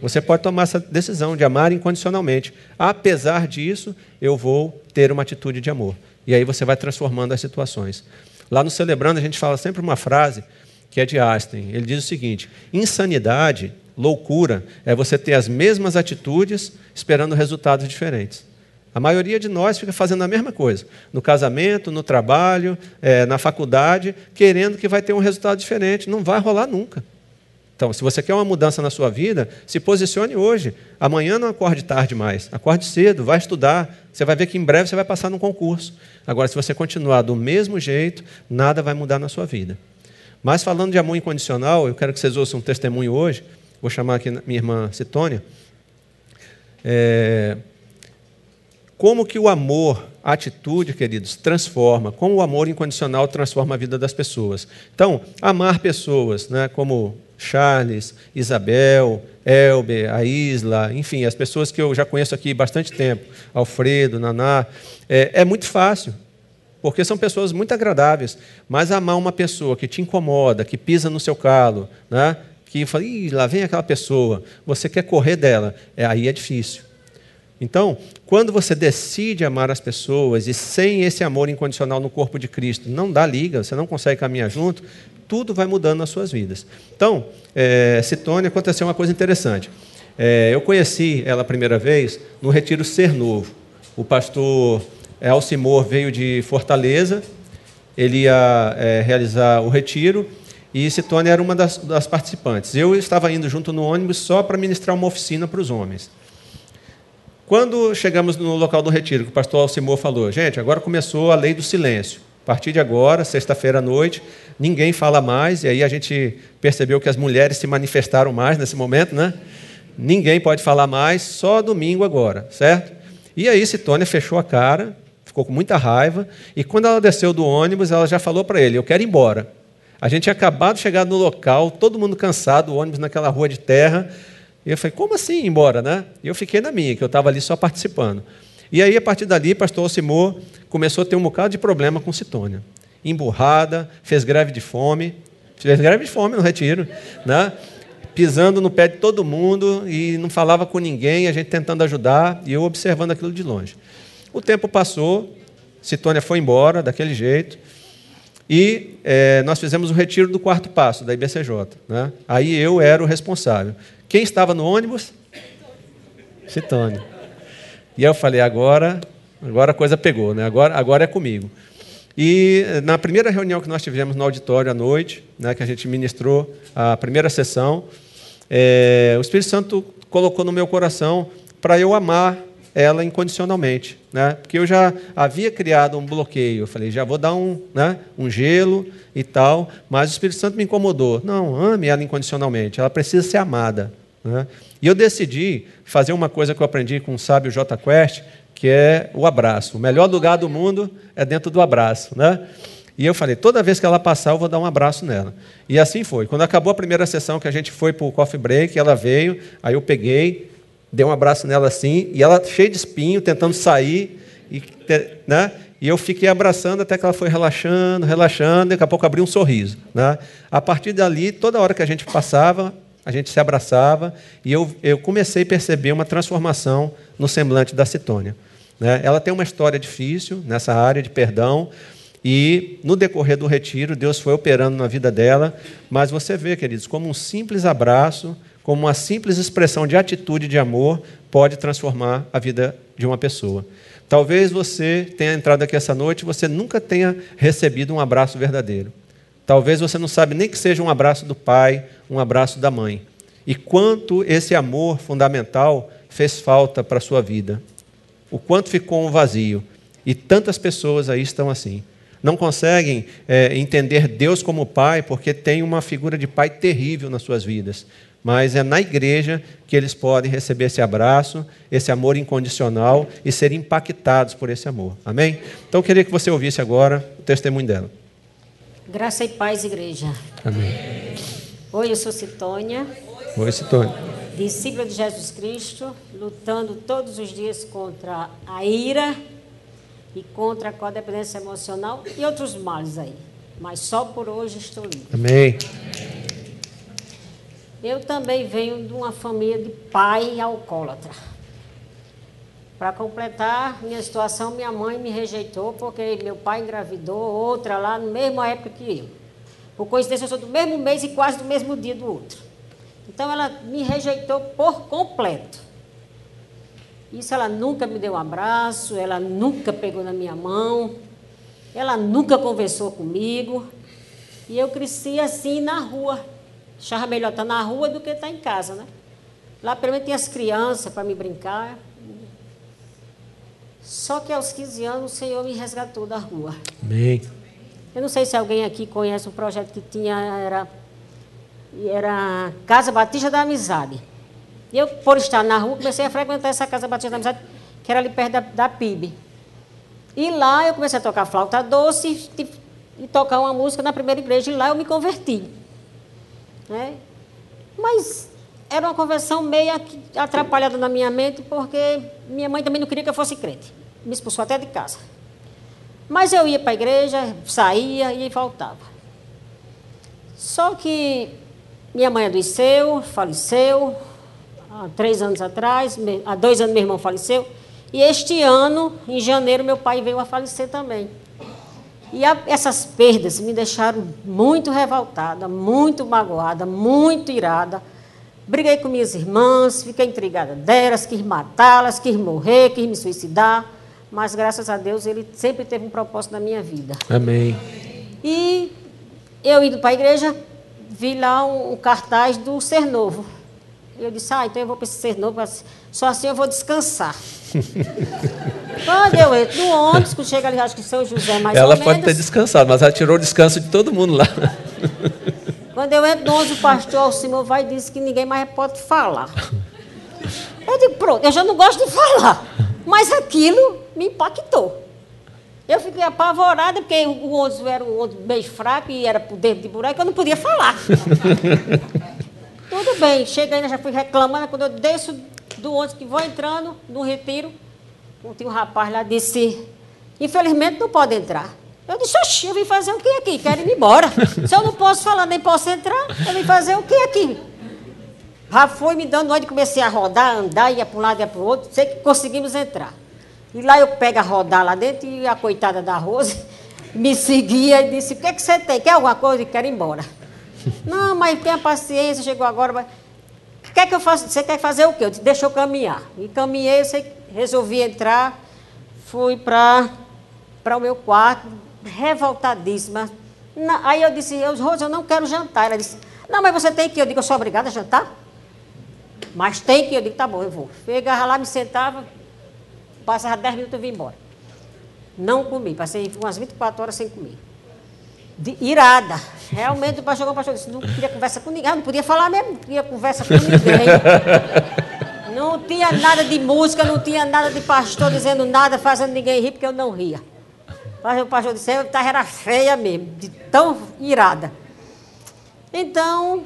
Você pode tomar essa decisão de amar incondicionalmente. Apesar disso, eu vou ter uma atitude de amor. E aí você vai transformando as situações. Lá no Celebrando, a gente fala sempre uma frase que é de Einstein. Ele diz o seguinte: insanidade, loucura, é você ter as mesmas atitudes esperando resultados diferentes. A maioria de nós fica fazendo a mesma coisa, no casamento, no trabalho, é, na faculdade, querendo que vai ter um resultado diferente. Não vai rolar nunca. Então, se você quer uma mudança na sua vida, se posicione hoje. Amanhã não acorde tarde mais. Acorde cedo, vai estudar. Você vai ver que em breve você vai passar num concurso. Agora, se você continuar do mesmo jeito, nada vai mudar na sua vida. Mas falando de amor incondicional, eu quero que vocês ouçam um testemunho hoje. Vou chamar aqui minha irmã Citônia. É... Como que o amor, a atitude, queridos, transforma, como o amor incondicional transforma a vida das pessoas. Então, amar pessoas, né, como Charles, Isabel, Elber, a Isla, enfim, as pessoas que eu já conheço aqui bastante tempo, Alfredo, Naná, é, é muito fácil, porque são pessoas muito agradáveis, mas amar uma pessoa que te incomoda, que pisa no seu calo, né? que fala, Ih, lá vem aquela pessoa, você quer correr dela, é, aí é difícil. Então, quando você decide amar as pessoas e sem esse amor incondicional no corpo de Cristo, não dá liga, você não consegue caminhar junto, tudo vai mudando nas suas vidas. Então, é, Citônia aconteceu uma coisa interessante. É, eu conheci ela a primeira vez no Retiro Ser Novo. O pastor Alcimor veio de Fortaleza, ele ia é, realizar o retiro e Citônia era uma das, das, participantes. Eu estava indo junto no ônibus só para ministrar uma oficina para os homens. Quando chegamos no local do retiro, que o pastor Alcimor falou, gente, agora começou a lei do silêncio. A partir de agora, sexta-feira à noite, ninguém fala mais, e aí a gente percebeu que as mulheres se manifestaram mais nesse momento, né? Ninguém pode falar mais, só domingo agora, certo? E aí Citônia fechou a cara, ficou com muita raiva, e quando ela desceu do ônibus, ela já falou para ele: Eu quero ir embora. A gente tinha acabado de chegar no local, todo mundo cansado, o ônibus naquela rua de terra. E eu falei: Como assim ir embora, né? E eu fiquei na minha, que eu estava ali só participando. E aí, a partir dali, pastor Alcimor começou a ter um bocado de problema com Citônia emburrada, fez greve de fome, fez greve de fome no retiro, né? pisando no pé de todo mundo e não falava com ninguém, a gente tentando ajudar e eu observando aquilo de longe. O tempo passou, Citônia foi embora daquele jeito e é, nós fizemos o retiro do quarto passo da IBCJ. Né? Aí eu era o responsável. Quem estava no ônibus? Citônia. E eu falei, agora, agora a coisa pegou, né? agora, agora é comigo. E na primeira reunião que nós tivemos no auditório à noite, né, que a gente ministrou a primeira sessão, é, o Espírito Santo colocou no meu coração para eu amar ela incondicionalmente, né? Porque eu já havia criado um bloqueio. Eu falei, já vou dar um, né, um gelo e tal, mas o Espírito Santo me incomodou. Não, ame ela incondicionalmente. Ela precisa ser amada. Né? E eu decidi fazer uma coisa que eu aprendi com o sábio J. Quest, que é o abraço. O melhor lugar do mundo é dentro do abraço. Né? E eu falei, toda vez que ela passar, eu vou dar um abraço nela. E assim foi. Quando acabou a primeira sessão, que a gente foi para o coffee break, ela veio, aí eu peguei, dei um abraço nela assim, e ela cheia de espinho, tentando sair, e, né? e eu fiquei abraçando até que ela foi relaxando, relaxando, e daqui a pouco abriu um sorriso. Né? A partir dali, toda hora que a gente passava, a gente se abraçava, e eu, eu comecei a perceber uma transformação no semblante da Citônia. Né? Ela tem uma história difícil nessa área de perdão, e no decorrer do retiro, Deus foi operando na vida dela, mas você vê, queridos, como um simples abraço, como uma simples expressão de atitude de amor pode transformar a vida de uma pessoa. Talvez você tenha entrado aqui essa noite e você nunca tenha recebido um abraço verdadeiro. Talvez você não sabe nem que seja um abraço do pai, um abraço da mãe. E quanto esse amor fundamental fez falta para a sua vida o quanto ficou um vazio. E tantas pessoas aí estão assim. Não conseguem é, entender Deus como Pai porque tem uma figura de Pai terrível nas suas vidas. Mas é na igreja que eles podem receber esse abraço, esse amor incondicional e ser impactados por esse amor. Amém? Então eu queria que você ouvisse agora o testemunho dela. Graça e paz, igreja. Amém. Oi, eu sou Citônia. Oi, Citônia discípula de Jesus Cristo, lutando todos os dias contra a ira e contra a codependência emocional e outros males aí. Mas só por hoje estou livre. Amém. Eu também venho de uma família de pai alcoólatra. Para completar minha situação, minha mãe me rejeitou porque meu pai engravidou outra lá na mesma época que eu. Por coincidência, eu sou do mesmo mês e quase do mesmo dia do outro. Então ela me rejeitou por completo. Isso ela nunca me deu um abraço, ela nunca pegou na minha mão, ela nunca conversou comigo. E eu cresci assim na rua. Achava melhor estar na rua do que estar em casa, né? Lá pelo menos tinha as crianças para me brincar. Só que aos 15 anos o Senhor me resgatou da rua. Amém. Eu não sei se alguém aqui conhece um projeto que tinha, era e era Casa Batista da Amizade. E eu, por estar na rua, comecei a frequentar essa Casa Batista da Amizade, que era ali perto da, da PIB. E lá eu comecei a tocar flauta doce e, e tocar uma música na primeira igreja, e lá eu me converti. Né? Mas era uma conversão meio atrapalhada na minha mente, porque minha mãe também não queria que eu fosse crente. Me expulsou até de casa. Mas eu ia para a igreja, saía e voltava. Só que minha mãe adoeceu, faleceu, há três anos atrás, há dois anos meu irmão faleceu, e este ano, em janeiro, meu pai veio a falecer também. E a, essas perdas me deixaram muito revoltada, muito magoada, muito irada. Briguei com minhas irmãs, fiquei intrigada delas, quis matá-las, quis morrer, quis me suicidar. Mas graças a Deus ele sempre teve um propósito na minha vida. Amém. E eu indo para a igreja, vi lá um, um, cartaz do Ser Novo. E eu disse, ah, então eu vou para esse Ser Novo, só assim eu vou descansar. Quando eu entro no ônibus, que chega ali, acho que São José, mais ela ou menos... Ela pode ter descansado, mas ela tirou o descanso de todo mundo lá. Quando eu entro no ônibus, o pastor Alcimor vai e diz que ninguém mais pode falar. Eu digo, pronto, eu já não gosto de falar. Mas aquilo me impactou. Eu fiquei apavorada, porque o ônibus era um ônibus bem fraco e era por dentro de buraco, eu não podia falar. Tudo bem, chega ainda, já fui reclamando, quando eu desço do ônibus que vou entrando no retiro, tinha um rapaz lá disse, infelizmente não pode entrar. Eu disse, oxi, eu vim fazer o que aqui? Quero ir embora. Se eu não posso falar, nem posso entrar, eu vim fazer o que aqui? Já foi me dando onde comecei a rodar, andar, ia para um lado, ia para o outro, sei que conseguimos entrar. E lá eu pego a rodar lá dentro e a coitada da Rose me seguia e disse, o que, é que você tem? Quer alguma coisa? E quero ir embora. Não, mas tenha paciência, chegou agora. Mas... Quer que eu faça? Você quer fazer o quê? Eu disse, deixa eu caminhar. E caminhei, resolvi entrar, fui para o meu quarto, revoltadíssima. aí eu disse, Rose, eu não quero jantar. Ela disse, não, mas você tem que. Eu digo, eu sou obrigada a jantar? Mas tem que. Eu digo, tá bom, eu vou. Chegava lá, me sentava, passava 10 minutos e vim embora. Não comi, passei umas 24 horas sem comer. De, irada. Realmente o pastor, o pastor disse, não queria conversa com ninguém, não podia falar mesmo, não queria conversa com ninguém. Não tinha nada de música, não tinha nada de pastor dizendo nada, fazendo ninguém rir, porque eu não ria. Mas o pastor disse, eu era feia mesmo, de tão irada. Então,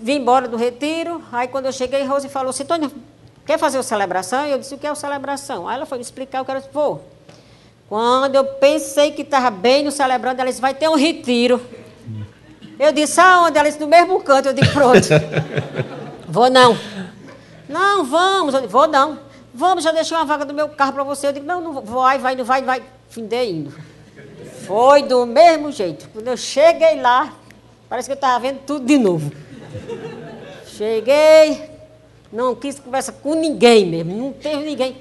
vim embora do retiro, aí quando eu cheguei, Rose falou assim, Tônia, quer fazer uma celebração? Eu disse, o que é uma celebração? Aí ela foi me explicar, eu quero, vou. Quando eu pensei que estava bem no celebrando, ela disse, vai ter um retiro. Eu disse, aonde? Ela disse, no mesmo canto. Eu disse, pronto. vou não. Não, vamos. Eu disse, vou não. Vamos, já deixei uma vaga do meu carro para você. Eu digo, não, não vai, vai, não vai, não vai. Findei indo. Foi do mesmo jeito. Quando eu cheguei lá, parece que eu estava vendo tudo de novo. Cheguei, não quis conversa com ninguém mesmo, não teve ninguém.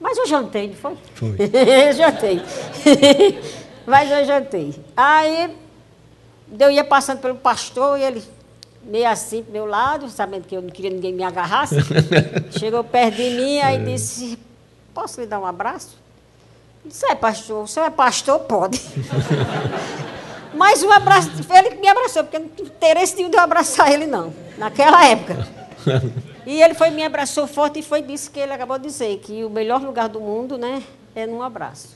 Mas eu jantei, não foi? Foi. eu jantei. Mas eu jantei. Aí eu ia passando pelo pastor e ele meio assim pro meu lado, sabendo que eu não queria ninguém me agarrasse. Chegou perto de mim, aí é. disse, posso lhe dar um abraço? Eu disse, é pastor, o senhor é pastor? Pode. Mas um abraço, ele me abraçou, porque não tinha interesse nenhum de eu abraçar ele, não, naquela época. E ele foi me abraçou forte e foi disse que ele acabou de dizer que o melhor lugar do mundo, né, é num abraço.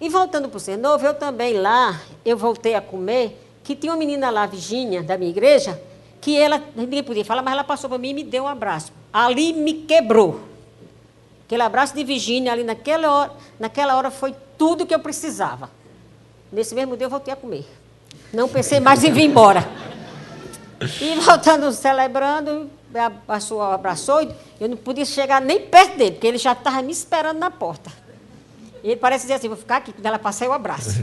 E voltando para o Ser Novo, eu também lá, eu voltei a comer, que tinha uma menina lá, Virgínia, da minha igreja, que ela, ninguém podia falar, mas ela passou para mim e me deu um abraço. Ali me quebrou. Aquele abraço de Virgínia ali naquela hora, naquela hora foi tudo que eu precisava. Nesse mesmo dia eu voltei a comer. Não pensei mais em vir embora. E voltando, celebrando, abraçou, abraçou, eu não podia chegar nem perto dele, porque ele já estava me esperando na porta. Ele parece dizer assim, vou ficar aqui, quando ela passar, eu abraço.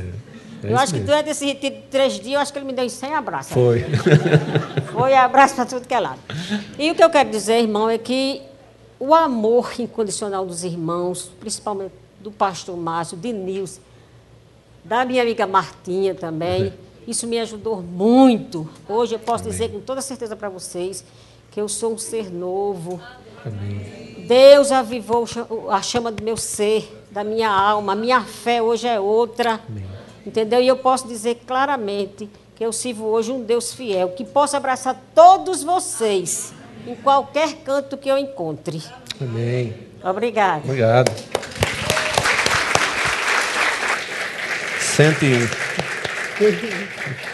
É eu acho mesmo. que durante esse retiro de três dias, eu acho que ele me deu 100 abraços. Foi. Foi abraço para tudo que é lado. E o que eu quero dizer, irmão, é que o amor incondicional dos irmãos, principalmente do pastor Márcio, de Nilson, da minha amiga Martinha também, uhum. isso me ajudou muito. Hoje eu posso Amém. dizer com toda certeza para vocês que eu sou um ser novo. Amém. Deus avivou a chama do meu ser, da minha alma. A minha fé hoje é outra. Amém. Entendeu? E eu posso dizer claramente que eu sirvo hoje um Deus fiel, que possa abraçar todos vocês em qualquer canto que eu encontre. Amém. Obrigado. Obrigado. 101.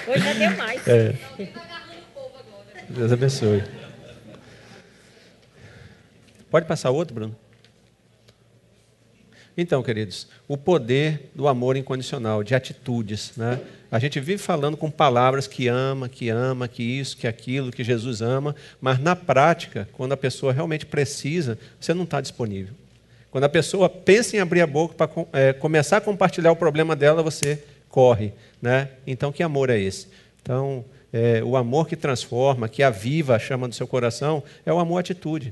Hoje já deu mais. É. Deus abençoe. Pode passar outro, Bruno? Então, queridos, o poder do amor incondicional, de atitudes. Né? A gente vive falando com palavras que ama, que ama, que isso, que aquilo, que Jesus ama, mas na prática, quando a pessoa realmente precisa, você não está disponível. Quando a pessoa pensa em abrir a boca para é, começar a compartilhar o problema dela, você corre. Né? Então, que amor é esse? Então, é, o amor que transforma, que aviva a chama do seu coração, é o amor atitude.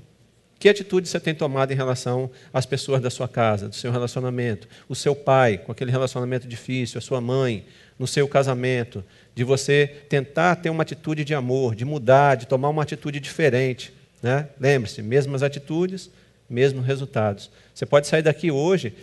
Que atitude você tem tomado em relação às pessoas da sua casa, do seu relacionamento? O seu pai, com aquele relacionamento difícil, a sua mãe, no seu casamento, de você tentar ter uma atitude de amor, de mudar, de tomar uma atitude diferente. Né? Lembre-se, mesmas atitudes, mesmos resultados. Você pode sair daqui hoje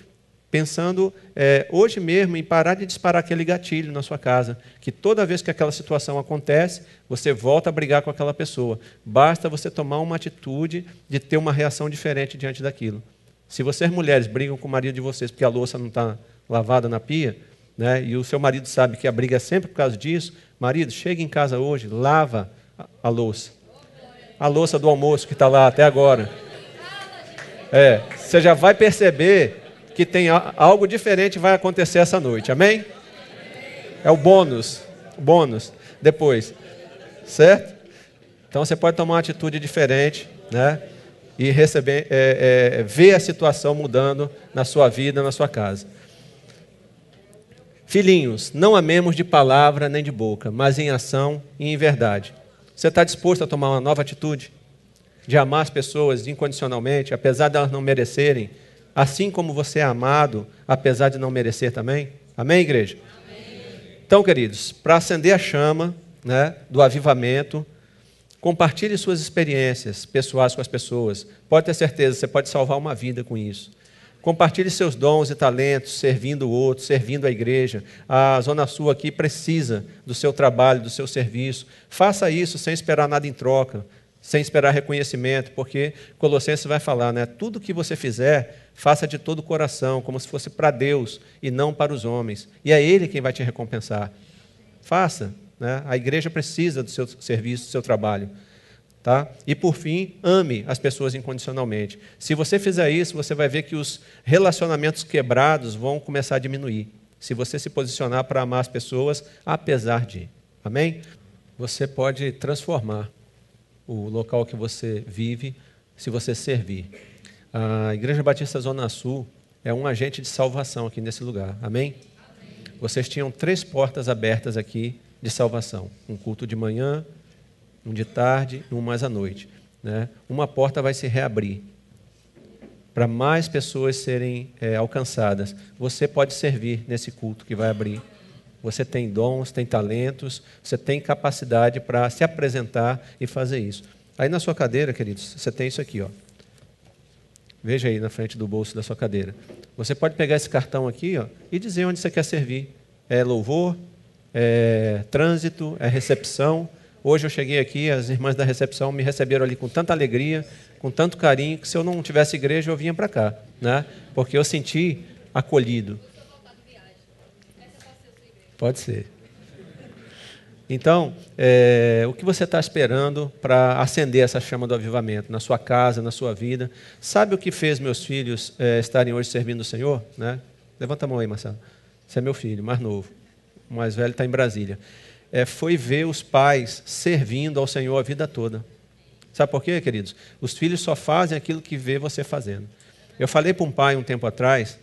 pensando é, hoje mesmo em parar de disparar aquele gatilho na sua casa, que toda vez que aquela situação acontece, você volta a brigar com aquela pessoa. Basta você tomar uma atitude de ter uma reação diferente diante daquilo. Se vocês mulheres brigam com o marido de vocês porque a louça não está lavada na pia, né, e o seu marido sabe que a briga é sempre por causa disso, marido, chega em casa hoje, lava a louça. A louça do almoço que está lá até agora. É, você já vai perceber que tem algo diferente vai acontecer essa noite. Amém? É o bônus. Bônus. Depois. Certo? Então você pode tomar uma atitude diferente, né? E receber, é, é, ver a situação mudando na sua vida, na sua casa. Filhinhos, não amemos de palavra nem de boca, mas em ação e em verdade. Você está disposto a tomar uma nova atitude? De amar as pessoas incondicionalmente, apesar de elas não merecerem, assim como você é amado, apesar de não merecer também? Amém, igreja? Amém. Então, queridos, para acender a chama né, do avivamento, compartilhe suas experiências pessoais com as pessoas. Pode ter certeza, você pode salvar uma vida com isso. Compartilhe seus dons e talentos, servindo o outro, servindo a igreja. A Zona Sul aqui precisa do seu trabalho, do seu serviço. Faça isso sem esperar nada em troca, sem esperar reconhecimento, porque Colossenses vai falar, né? Tudo que você fizer, faça de todo o coração, como se fosse para Deus e não para os homens. E é Ele quem vai te recompensar. Faça. Né? A igreja precisa do seu serviço, do seu trabalho. Tá? E por fim, ame as pessoas incondicionalmente. Se você fizer isso, você vai ver que os relacionamentos quebrados vão começar a diminuir. Se você se posicionar para amar as pessoas, apesar de. Amém? Você pode transformar o local que você vive se você servir. A Igreja Batista Zona Sul é um agente de salvação aqui nesse lugar. Amém? Amém? Vocês tinham três portas abertas aqui de salvação: um culto de manhã, um de tarde e um mais à noite. Né? Uma porta vai se reabrir para mais pessoas serem é, alcançadas. Você pode servir nesse culto que vai abrir. Você tem dons, tem talentos, você tem capacidade para se apresentar e fazer isso. Aí na sua cadeira, queridos, você tem isso aqui, ó. Veja aí na frente do bolso da sua cadeira. Você pode pegar esse cartão aqui ó, e dizer onde você quer servir. É louvor, é trânsito, é recepção, Hoje eu cheguei aqui, as irmãs da recepção me receberam ali com tanta alegria, com tanto carinho, que se eu não tivesse igreja eu vinha para cá, né? Porque eu senti acolhido. Pode ser. Então, é, o que você está esperando para acender essa chama do avivamento na sua casa, na sua vida? Sabe o que fez meus filhos é, estarem hoje servindo o Senhor? Né? Levanta a mão aí, Marcelo. Você é meu filho, mais novo. O mais velho está em Brasília é, foi ver os pais servindo ao Senhor a vida toda. Sabe por quê, queridos? Os filhos só fazem aquilo que vê você fazendo. Eu falei para um pai um tempo atrás,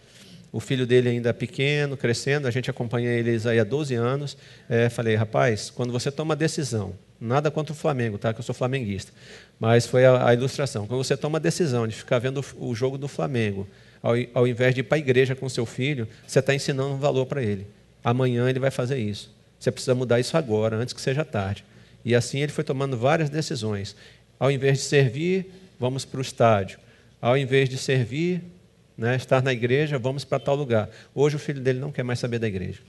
o filho dele ainda pequeno, crescendo, a gente acompanha eles aí há 12 anos. É, falei, rapaz, quando você toma decisão, nada contra o Flamengo, tá? Que eu sou flamenguista, mas foi a, a ilustração. Quando você toma a decisão de ficar vendo o, o jogo do Flamengo, ao, ao invés de ir para a igreja com seu filho, você está ensinando um valor para ele. Amanhã ele vai fazer isso. Você precisa mudar isso agora, antes que seja tarde. E assim ele foi tomando várias decisões. Ao invés de servir, vamos para o estádio. Ao invés de servir, né, estar na igreja, vamos para tal lugar. Hoje o filho dele não quer mais saber da igreja.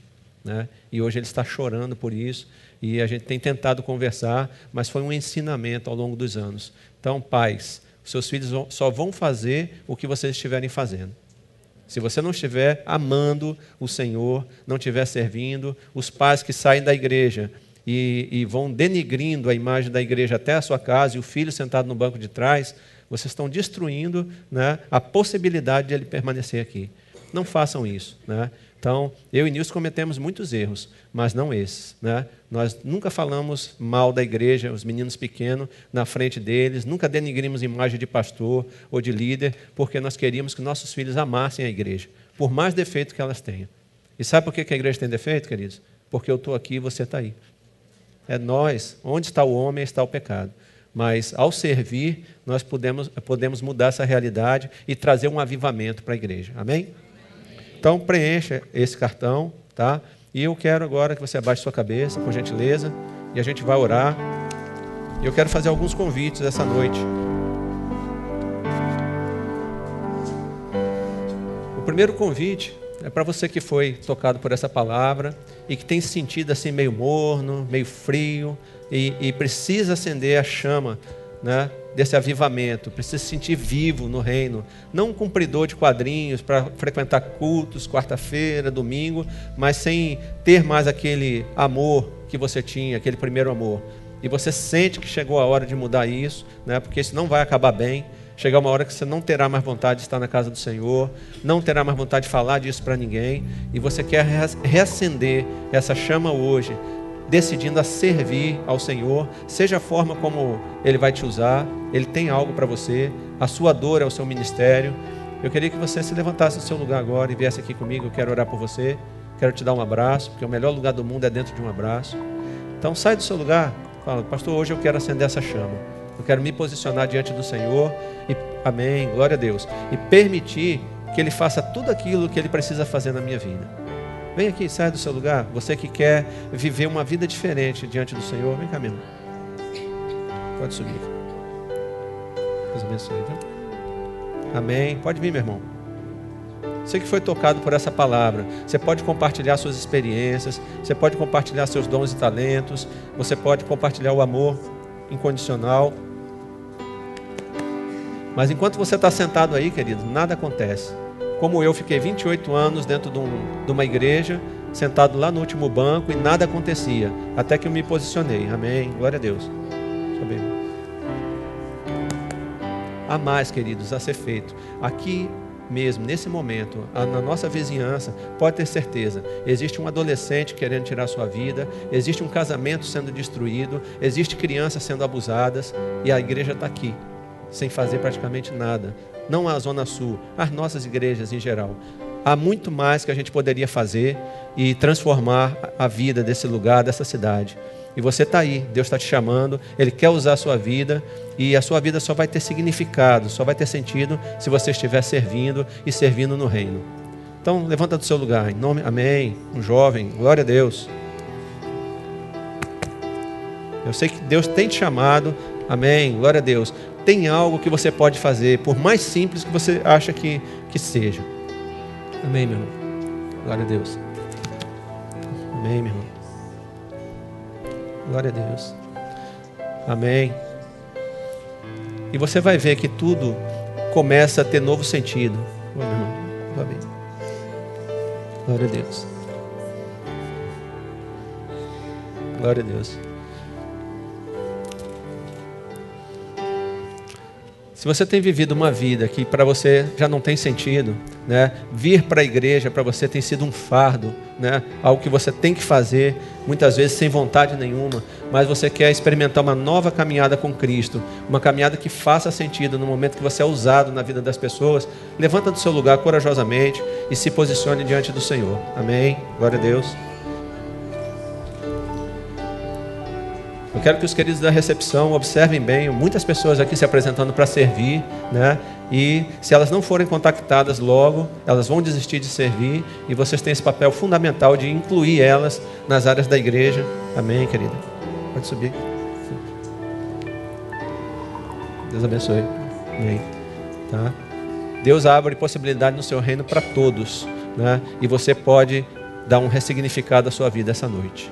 Né? E hoje ele está chorando por isso. E a gente tem tentado conversar, mas foi um ensinamento ao longo dos anos. Então, pais, seus filhos só vão fazer o que vocês estiverem fazendo. Se você não estiver amando o Senhor, não estiver servindo, os pais que saem da igreja e, e, vão denigrindo a imagem da igreja até a sua casa e o filho sentado no banco de trás, vocês estão destruindo né, a possibilidade de ele permanecer aqui. Não façam isso. Né? Então, eu e Nilson cometemos muitos erros, mas não esses. Né? Nós nunca falamos mal da igreja, os meninos pequenos, na frente deles, nunca denigrimos imagem de pastor ou de líder, porque nós queríamos que nossos filhos amassem a igreja, por mais defeito que elas tenham. E sabe por que a igreja tem defeito, queridos? Porque eu estou aqui e você está aí. É nós, onde está o homem, está o pecado. Mas ao servir, nós podemos, podemos mudar essa realidade e trazer um avivamento para a igreja. Amém? Então preencha esse cartão, tá? E eu quero agora que você abaixe sua cabeça, por gentileza, e a gente vai orar. E eu quero fazer alguns convites essa noite. O primeiro convite é para você que foi tocado por essa palavra e que tem se sentido assim meio morno, meio frio e, e precisa acender a chama, né? desse avivamento, precisa se sentir vivo no reino, não um cumpridor de quadrinhos para frequentar cultos quarta-feira, domingo, mas sem ter mais aquele amor que você tinha, aquele primeiro amor. E você sente que chegou a hora de mudar isso, né? Porque isso não vai acabar bem. Chegar uma hora que você não terá mais vontade de estar na casa do Senhor, não terá mais vontade de falar disso para ninguém, e você quer reacender essa chama hoje, decidindo a servir ao Senhor, seja a forma como Ele vai te usar, Ele tem algo para você, a sua dor é o seu ministério. Eu queria que você se levantasse do seu lugar agora e viesse aqui comigo, eu quero orar por você, quero te dar um abraço, porque o melhor lugar do mundo é dentro de um abraço. Então sai do seu lugar Fala, pastor, hoje eu quero acender essa chama. Eu quero me posicionar diante do Senhor e amém, glória a Deus. E permitir que ele faça tudo aquilo que ele precisa fazer na minha vida. Vem aqui, sai do seu lugar. Você que quer viver uma vida diferente diante do Senhor, vem cá, meu irmão. Pode subir. Deus abençoe, viu? Amém. Pode vir, meu irmão. Você que foi tocado por essa palavra, você pode compartilhar suas experiências, você pode compartilhar seus dons e talentos, você pode compartilhar o amor incondicional. Mas enquanto você está sentado aí, querido, nada acontece. Como eu fiquei 28 anos dentro de, um, de uma igreja, sentado lá no último banco e nada acontecia, até que eu me posicionei. Amém. Glória a Deus. Há mais, queridos, a ser feito. Aqui mesmo, nesse momento, na nossa vizinhança, pode ter certeza, existe um adolescente querendo tirar sua vida, existe um casamento sendo destruído, existe crianças sendo abusadas e a igreja está aqui, sem fazer praticamente nada. Não a Zona Sul, as nossas igrejas em geral. Há muito mais que a gente poderia fazer e transformar a vida desse lugar, dessa cidade. E você está aí, Deus está te chamando, Ele quer usar a sua vida e a sua vida só vai ter significado, só vai ter sentido se você estiver servindo e servindo no reino. Então, levanta do seu lugar, em nome, amém. Um jovem, glória a Deus. Eu sei que Deus tem te chamado, amém, glória a Deus. Tem algo que você pode fazer, por mais simples que você acha que, que seja. Amém, meu irmão. Glória a Deus. Amém, meu irmão. Glória a Deus. Amém. E você vai ver que tudo começa a ter novo sentido. Amém. Glória a Deus. Glória a Deus. Se você tem vivido uma vida que para você já não tem sentido, né? vir para a igreja para você tem sido um fardo, né? algo que você tem que fazer, muitas vezes sem vontade nenhuma, mas você quer experimentar uma nova caminhada com Cristo, uma caminhada que faça sentido no momento que você é usado na vida das pessoas, levanta do seu lugar corajosamente e se posicione diante do Senhor. Amém? Glória a Deus. Eu quero que os queridos da recepção observem bem, muitas pessoas aqui se apresentando para servir, né? E se elas não forem contactadas logo, elas vão desistir de servir e vocês têm esse papel fundamental de incluir elas nas áreas da igreja. Amém, querida. Pode subir. Deus abençoe. Amém. Tá? Deus abre possibilidade no seu reino para todos, né? E você pode dar um ressignificado à sua vida essa noite.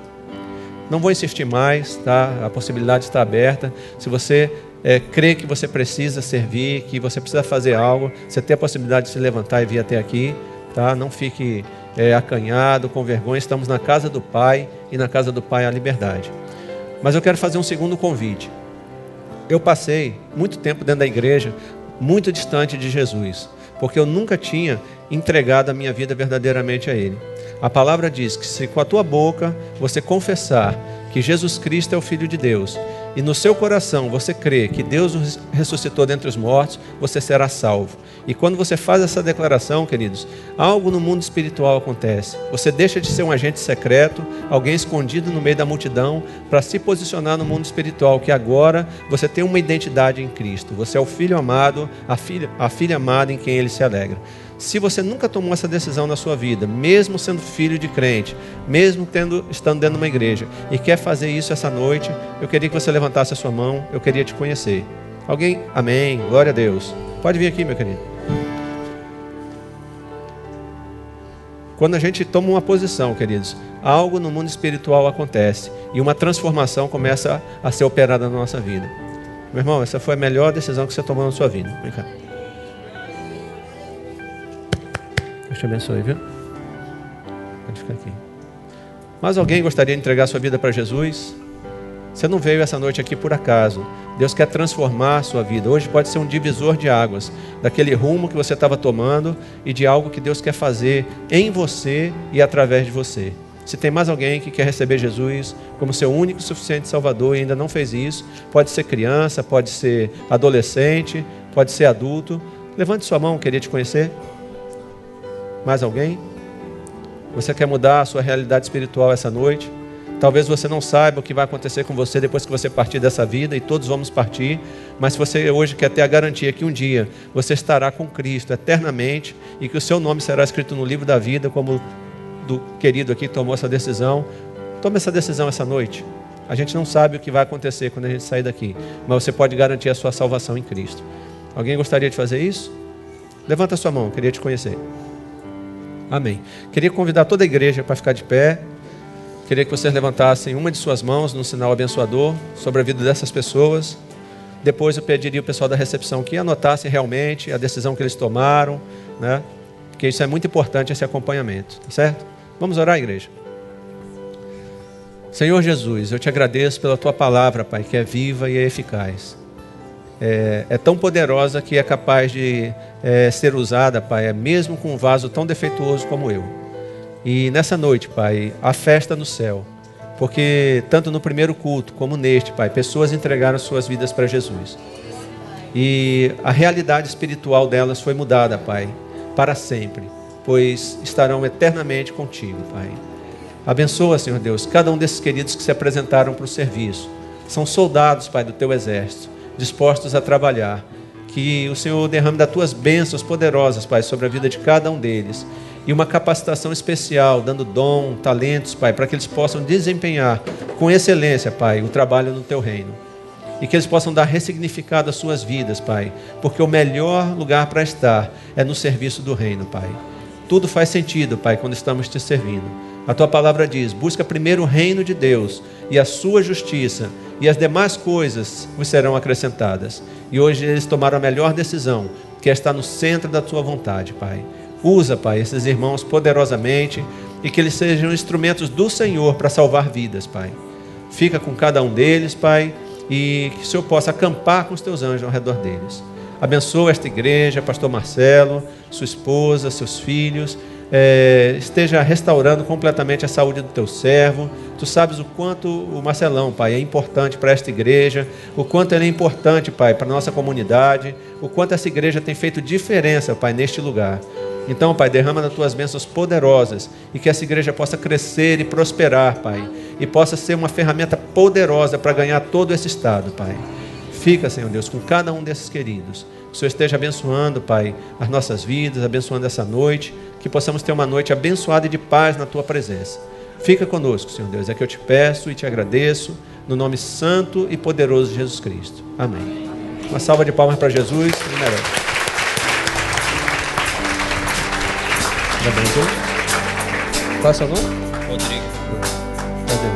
Não vou insistir mais, tá? A possibilidade está aberta. Se você é, crê que você precisa servir, que você precisa fazer algo, você tem a possibilidade de se levantar e vir até aqui, tá? Não fique é, acanhado, com vergonha. Estamos na casa do Pai e na casa do Pai há liberdade. Mas eu quero fazer um segundo convite. Eu passei muito tempo dentro da igreja, muito distante de Jesus, porque eu nunca tinha entregado a minha vida verdadeiramente a Ele. A palavra diz que se com a tua boca você confessar que Jesus Cristo é o Filho de Deus e no seu coração você crê que Deus o ressuscitou dentre os mortos, você será salvo. E quando você faz essa declaração, queridos, algo no mundo espiritual acontece. Você deixa de ser um agente secreto, alguém escondido no meio da multidão, para se posicionar no mundo espiritual, que agora você tem uma identidade em Cristo. Você é o filho amado, a filha, a filha amada em quem ele se alegra. Se você nunca tomou essa decisão na sua vida, mesmo sendo filho de crente, mesmo tendo, estando dentro de uma igreja, e quer fazer isso essa noite, eu queria que você levantasse a sua mão, eu queria te conhecer. Alguém? Amém. Glória a Deus. Pode vir aqui, meu querido. Quando a gente toma uma posição, queridos, algo no mundo espiritual acontece e uma transformação começa a ser operada na nossa vida. Meu irmão, essa foi a melhor decisão que você tomou na sua vida. Vem cá. Deus te abençoe, viu? Pode ficar aqui. Mas alguém gostaria de entregar sua vida para Jesus? Você não veio essa noite aqui por acaso. Deus quer transformar a sua vida. Hoje pode ser um divisor de águas, daquele rumo que você estava tomando e de algo que Deus quer fazer em você e através de você. Se tem mais alguém que quer receber Jesus como seu único e suficiente Salvador e ainda não fez isso, pode ser criança, pode ser adolescente, pode ser adulto. Levante sua mão, queria te conhecer. Mais alguém? Você quer mudar a sua realidade espiritual essa noite? Talvez você não saiba o que vai acontecer com você depois que você partir dessa vida, e todos vamos partir, mas se você hoje quer ter a garantia que um dia você estará com Cristo eternamente e que o seu nome será escrito no livro da vida, como do querido aqui tomou essa decisão, tome essa decisão essa noite. A gente não sabe o que vai acontecer quando a gente sair daqui, mas você pode garantir a sua salvação em Cristo. Alguém gostaria de fazer isso? Levanta a sua mão, queria te conhecer. Amém. Queria convidar toda a igreja para ficar de pé. Queria que vocês levantassem uma de suas mãos num sinal abençoador sobre a vida dessas pessoas. Depois eu pediria o pessoal da recepção que anotassem realmente a decisão que eles tomaram, né? Porque isso é muito importante esse acompanhamento, tá certo? Vamos orar, igreja. Senhor Jesus, eu te agradeço pela tua palavra, Pai, que é viva e é eficaz. É, é tão poderosa que é capaz de é, ser usada, Pai, é mesmo com um vaso tão defeituoso como eu. E nessa noite, Pai, a festa no céu. Porque tanto no primeiro culto como neste, Pai, pessoas entregaram suas vidas para Jesus. E a realidade espiritual delas foi mudada, Pai, para sempre, pois estarão eternamente contigo, Pai. Abençoa, Senhor Deus, cada um desses queridos que se apresentaram para o serviço. São soldados, Pai, do teu exército, dispostos a trabalhar. Que o Senhor derrame das tuas bênçãos poderosas, Pai, sobre a vida de cada um deles e uma capacitação especial, dando dom, talentos, Pai, para que eles possam desempenhar com excelência, Pai, o trabalho no Teu reino. E que eles possam dar ressignificado às suas vidas, Pai, porque o melhor lugar para estar é no serviço do reino, Pai. Tudo faz sentido, Pai, quando estamos te servindo. A tua palavra diz: busca primeiro o reino de Deus e a sua justiça, e as demais coisas vos serão acrescentadas. E hoje eles tomaram a melhor decisão, que é estar no centro da tua vontade, Pai. Usa, Pai, esses irmãos poderosamente e que eles sejam instrumentos do Senhor para salvar vidas, Pai. Fica com cada um deles, Pai, e que o Senhor possa acampar com os teus anjos ao redor deles. Abençoa esta igreja, Pastor Marcelo, sua esposa, seus filhos. É, esteja restaurando completamente a saúde do teu servo. Tu sabes o quanto o Marcelão, Pai, é importante para esta igreja, o quanto ele é importante, Pai, para a nossa comunidade, o quanto essa igreja tem feito diferença, Pai, neste lugar. Então, Pai, derrama nas tuas bênçãos poderosas e que essa igreja possa crescer e prosperar, Pai, e possa ser uma ferramenta poderosa para ganhar todo esse estado, Pai. Fica, Senhor Deus, com cada um desses queridos. Que o Senhor esteja abençoando, Pai, as nossas vidas, abençoando essa noite, que possamos ter uma noite abençoada e de paz na tua presença. Fica conosco, Senhor Deus, é que eu te peço e te agradeço, no nome santo e poderoso de Jesus Cristo. Amém. Uma salva de palmas para Jesus. Tá bem, então? Qual é o seu nome? Rodrigo. Cadê?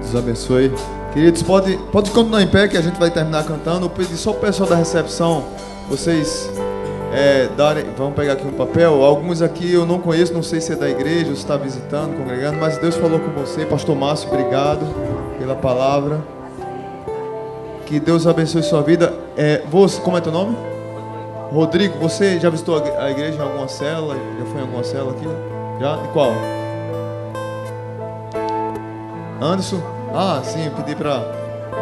Deus abençoe. Queridos, pode, pode continuar em pé que a gente vai terminar cantando. Eu pedi só o pessoal da recepção, vocês é, darem, vamos pegar aqui um papel. Alguns aqui eu não conheço, não sei se é da igreja, ou se está visitando, congregando, mas Deus falou com você. Pastor Márcio, obrigado pela palavra. Que Deus abençoe sua vida. É, você, como é teu nome? Rodrigo, você já visitou a igreja em alguma cela? Já foi em alguma cela aqui? Já? E qual? Anderson? Ah, sim, pedi para,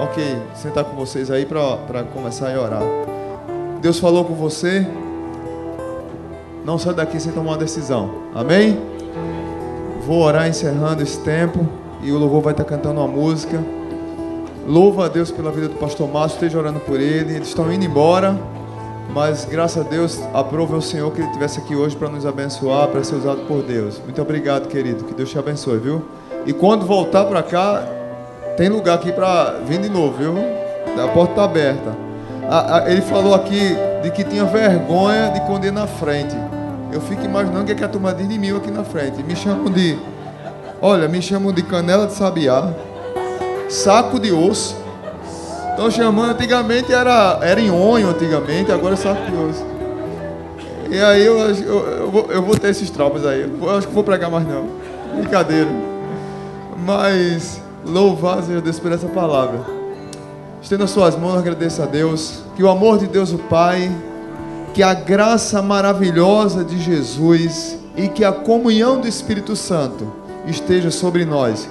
ok, sentar com vocês aí para começar a orar. Deus falou com você, não sai daqui sem tomar uma decisão, amém? Vou orar encerrando esse tempo e o louvor vai estar cantando uma música. Louva a Deus pela vida do pastor Márcio, esteja orando por ele, eles estão indo embora. Mas graças a Deus, aprove o Senhor que ele estivesse aqui hoje para nos abençoar, para ser usado por Deus. Muito obrigado, querido. Que Deus te abençoe, viu? E quando voltar para cá, tem lugar aqui para vir de novo, viu? A porta está aberta. ele falou aqui de que tinha vergonha de quando na frente. Eu fico imaginando o que, é que a turma diz de mim aqui na frente. Me chamam de. Olha, me chamam de canela de sabiá, saco de osso. Estão chamando, antigamente era, era onho antigamente, agora é saco de osso. E aí eu, eu, eu, vou, eu vou ter esses traumas aí. Eu acho que vou pregar mais não. Brincadeira. Mas louvar seja Deus por essa palavra. Estenda suas mãos, agradeça a Deus. Que o amor de Deus, o Pai, que a graça maravilhosa de Jesus e que a comunhão do Espírito Santo esteja sobre nós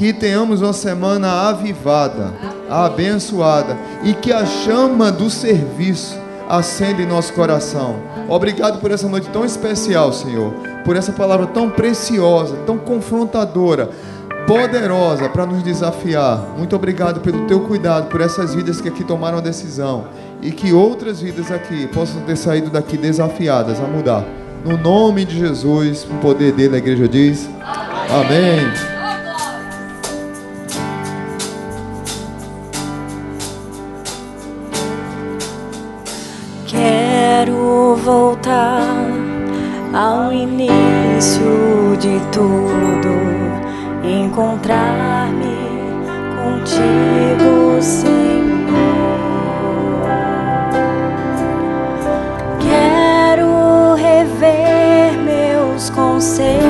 que tenhamos uma semana avivada, abençoada e que a chama do serviço, acende em nosso coração. Obrigado por essa noite tão especial, Senhor. Por essa palavra tão preciosa, tão confrontadora, poderosa para nos desafiar. Muito obrigado pelo teu cuidado, por essas vidas que aqui tomaram a decisão e que outras vidas aqui possam ter saído daqui desafiadas a mudar. No nome de Jesus, o poder dele, a igreja diz: Amém. Quero voltar ao início de tudo, encontrar-me contigo, Senhor. Quero rever meus conceitos.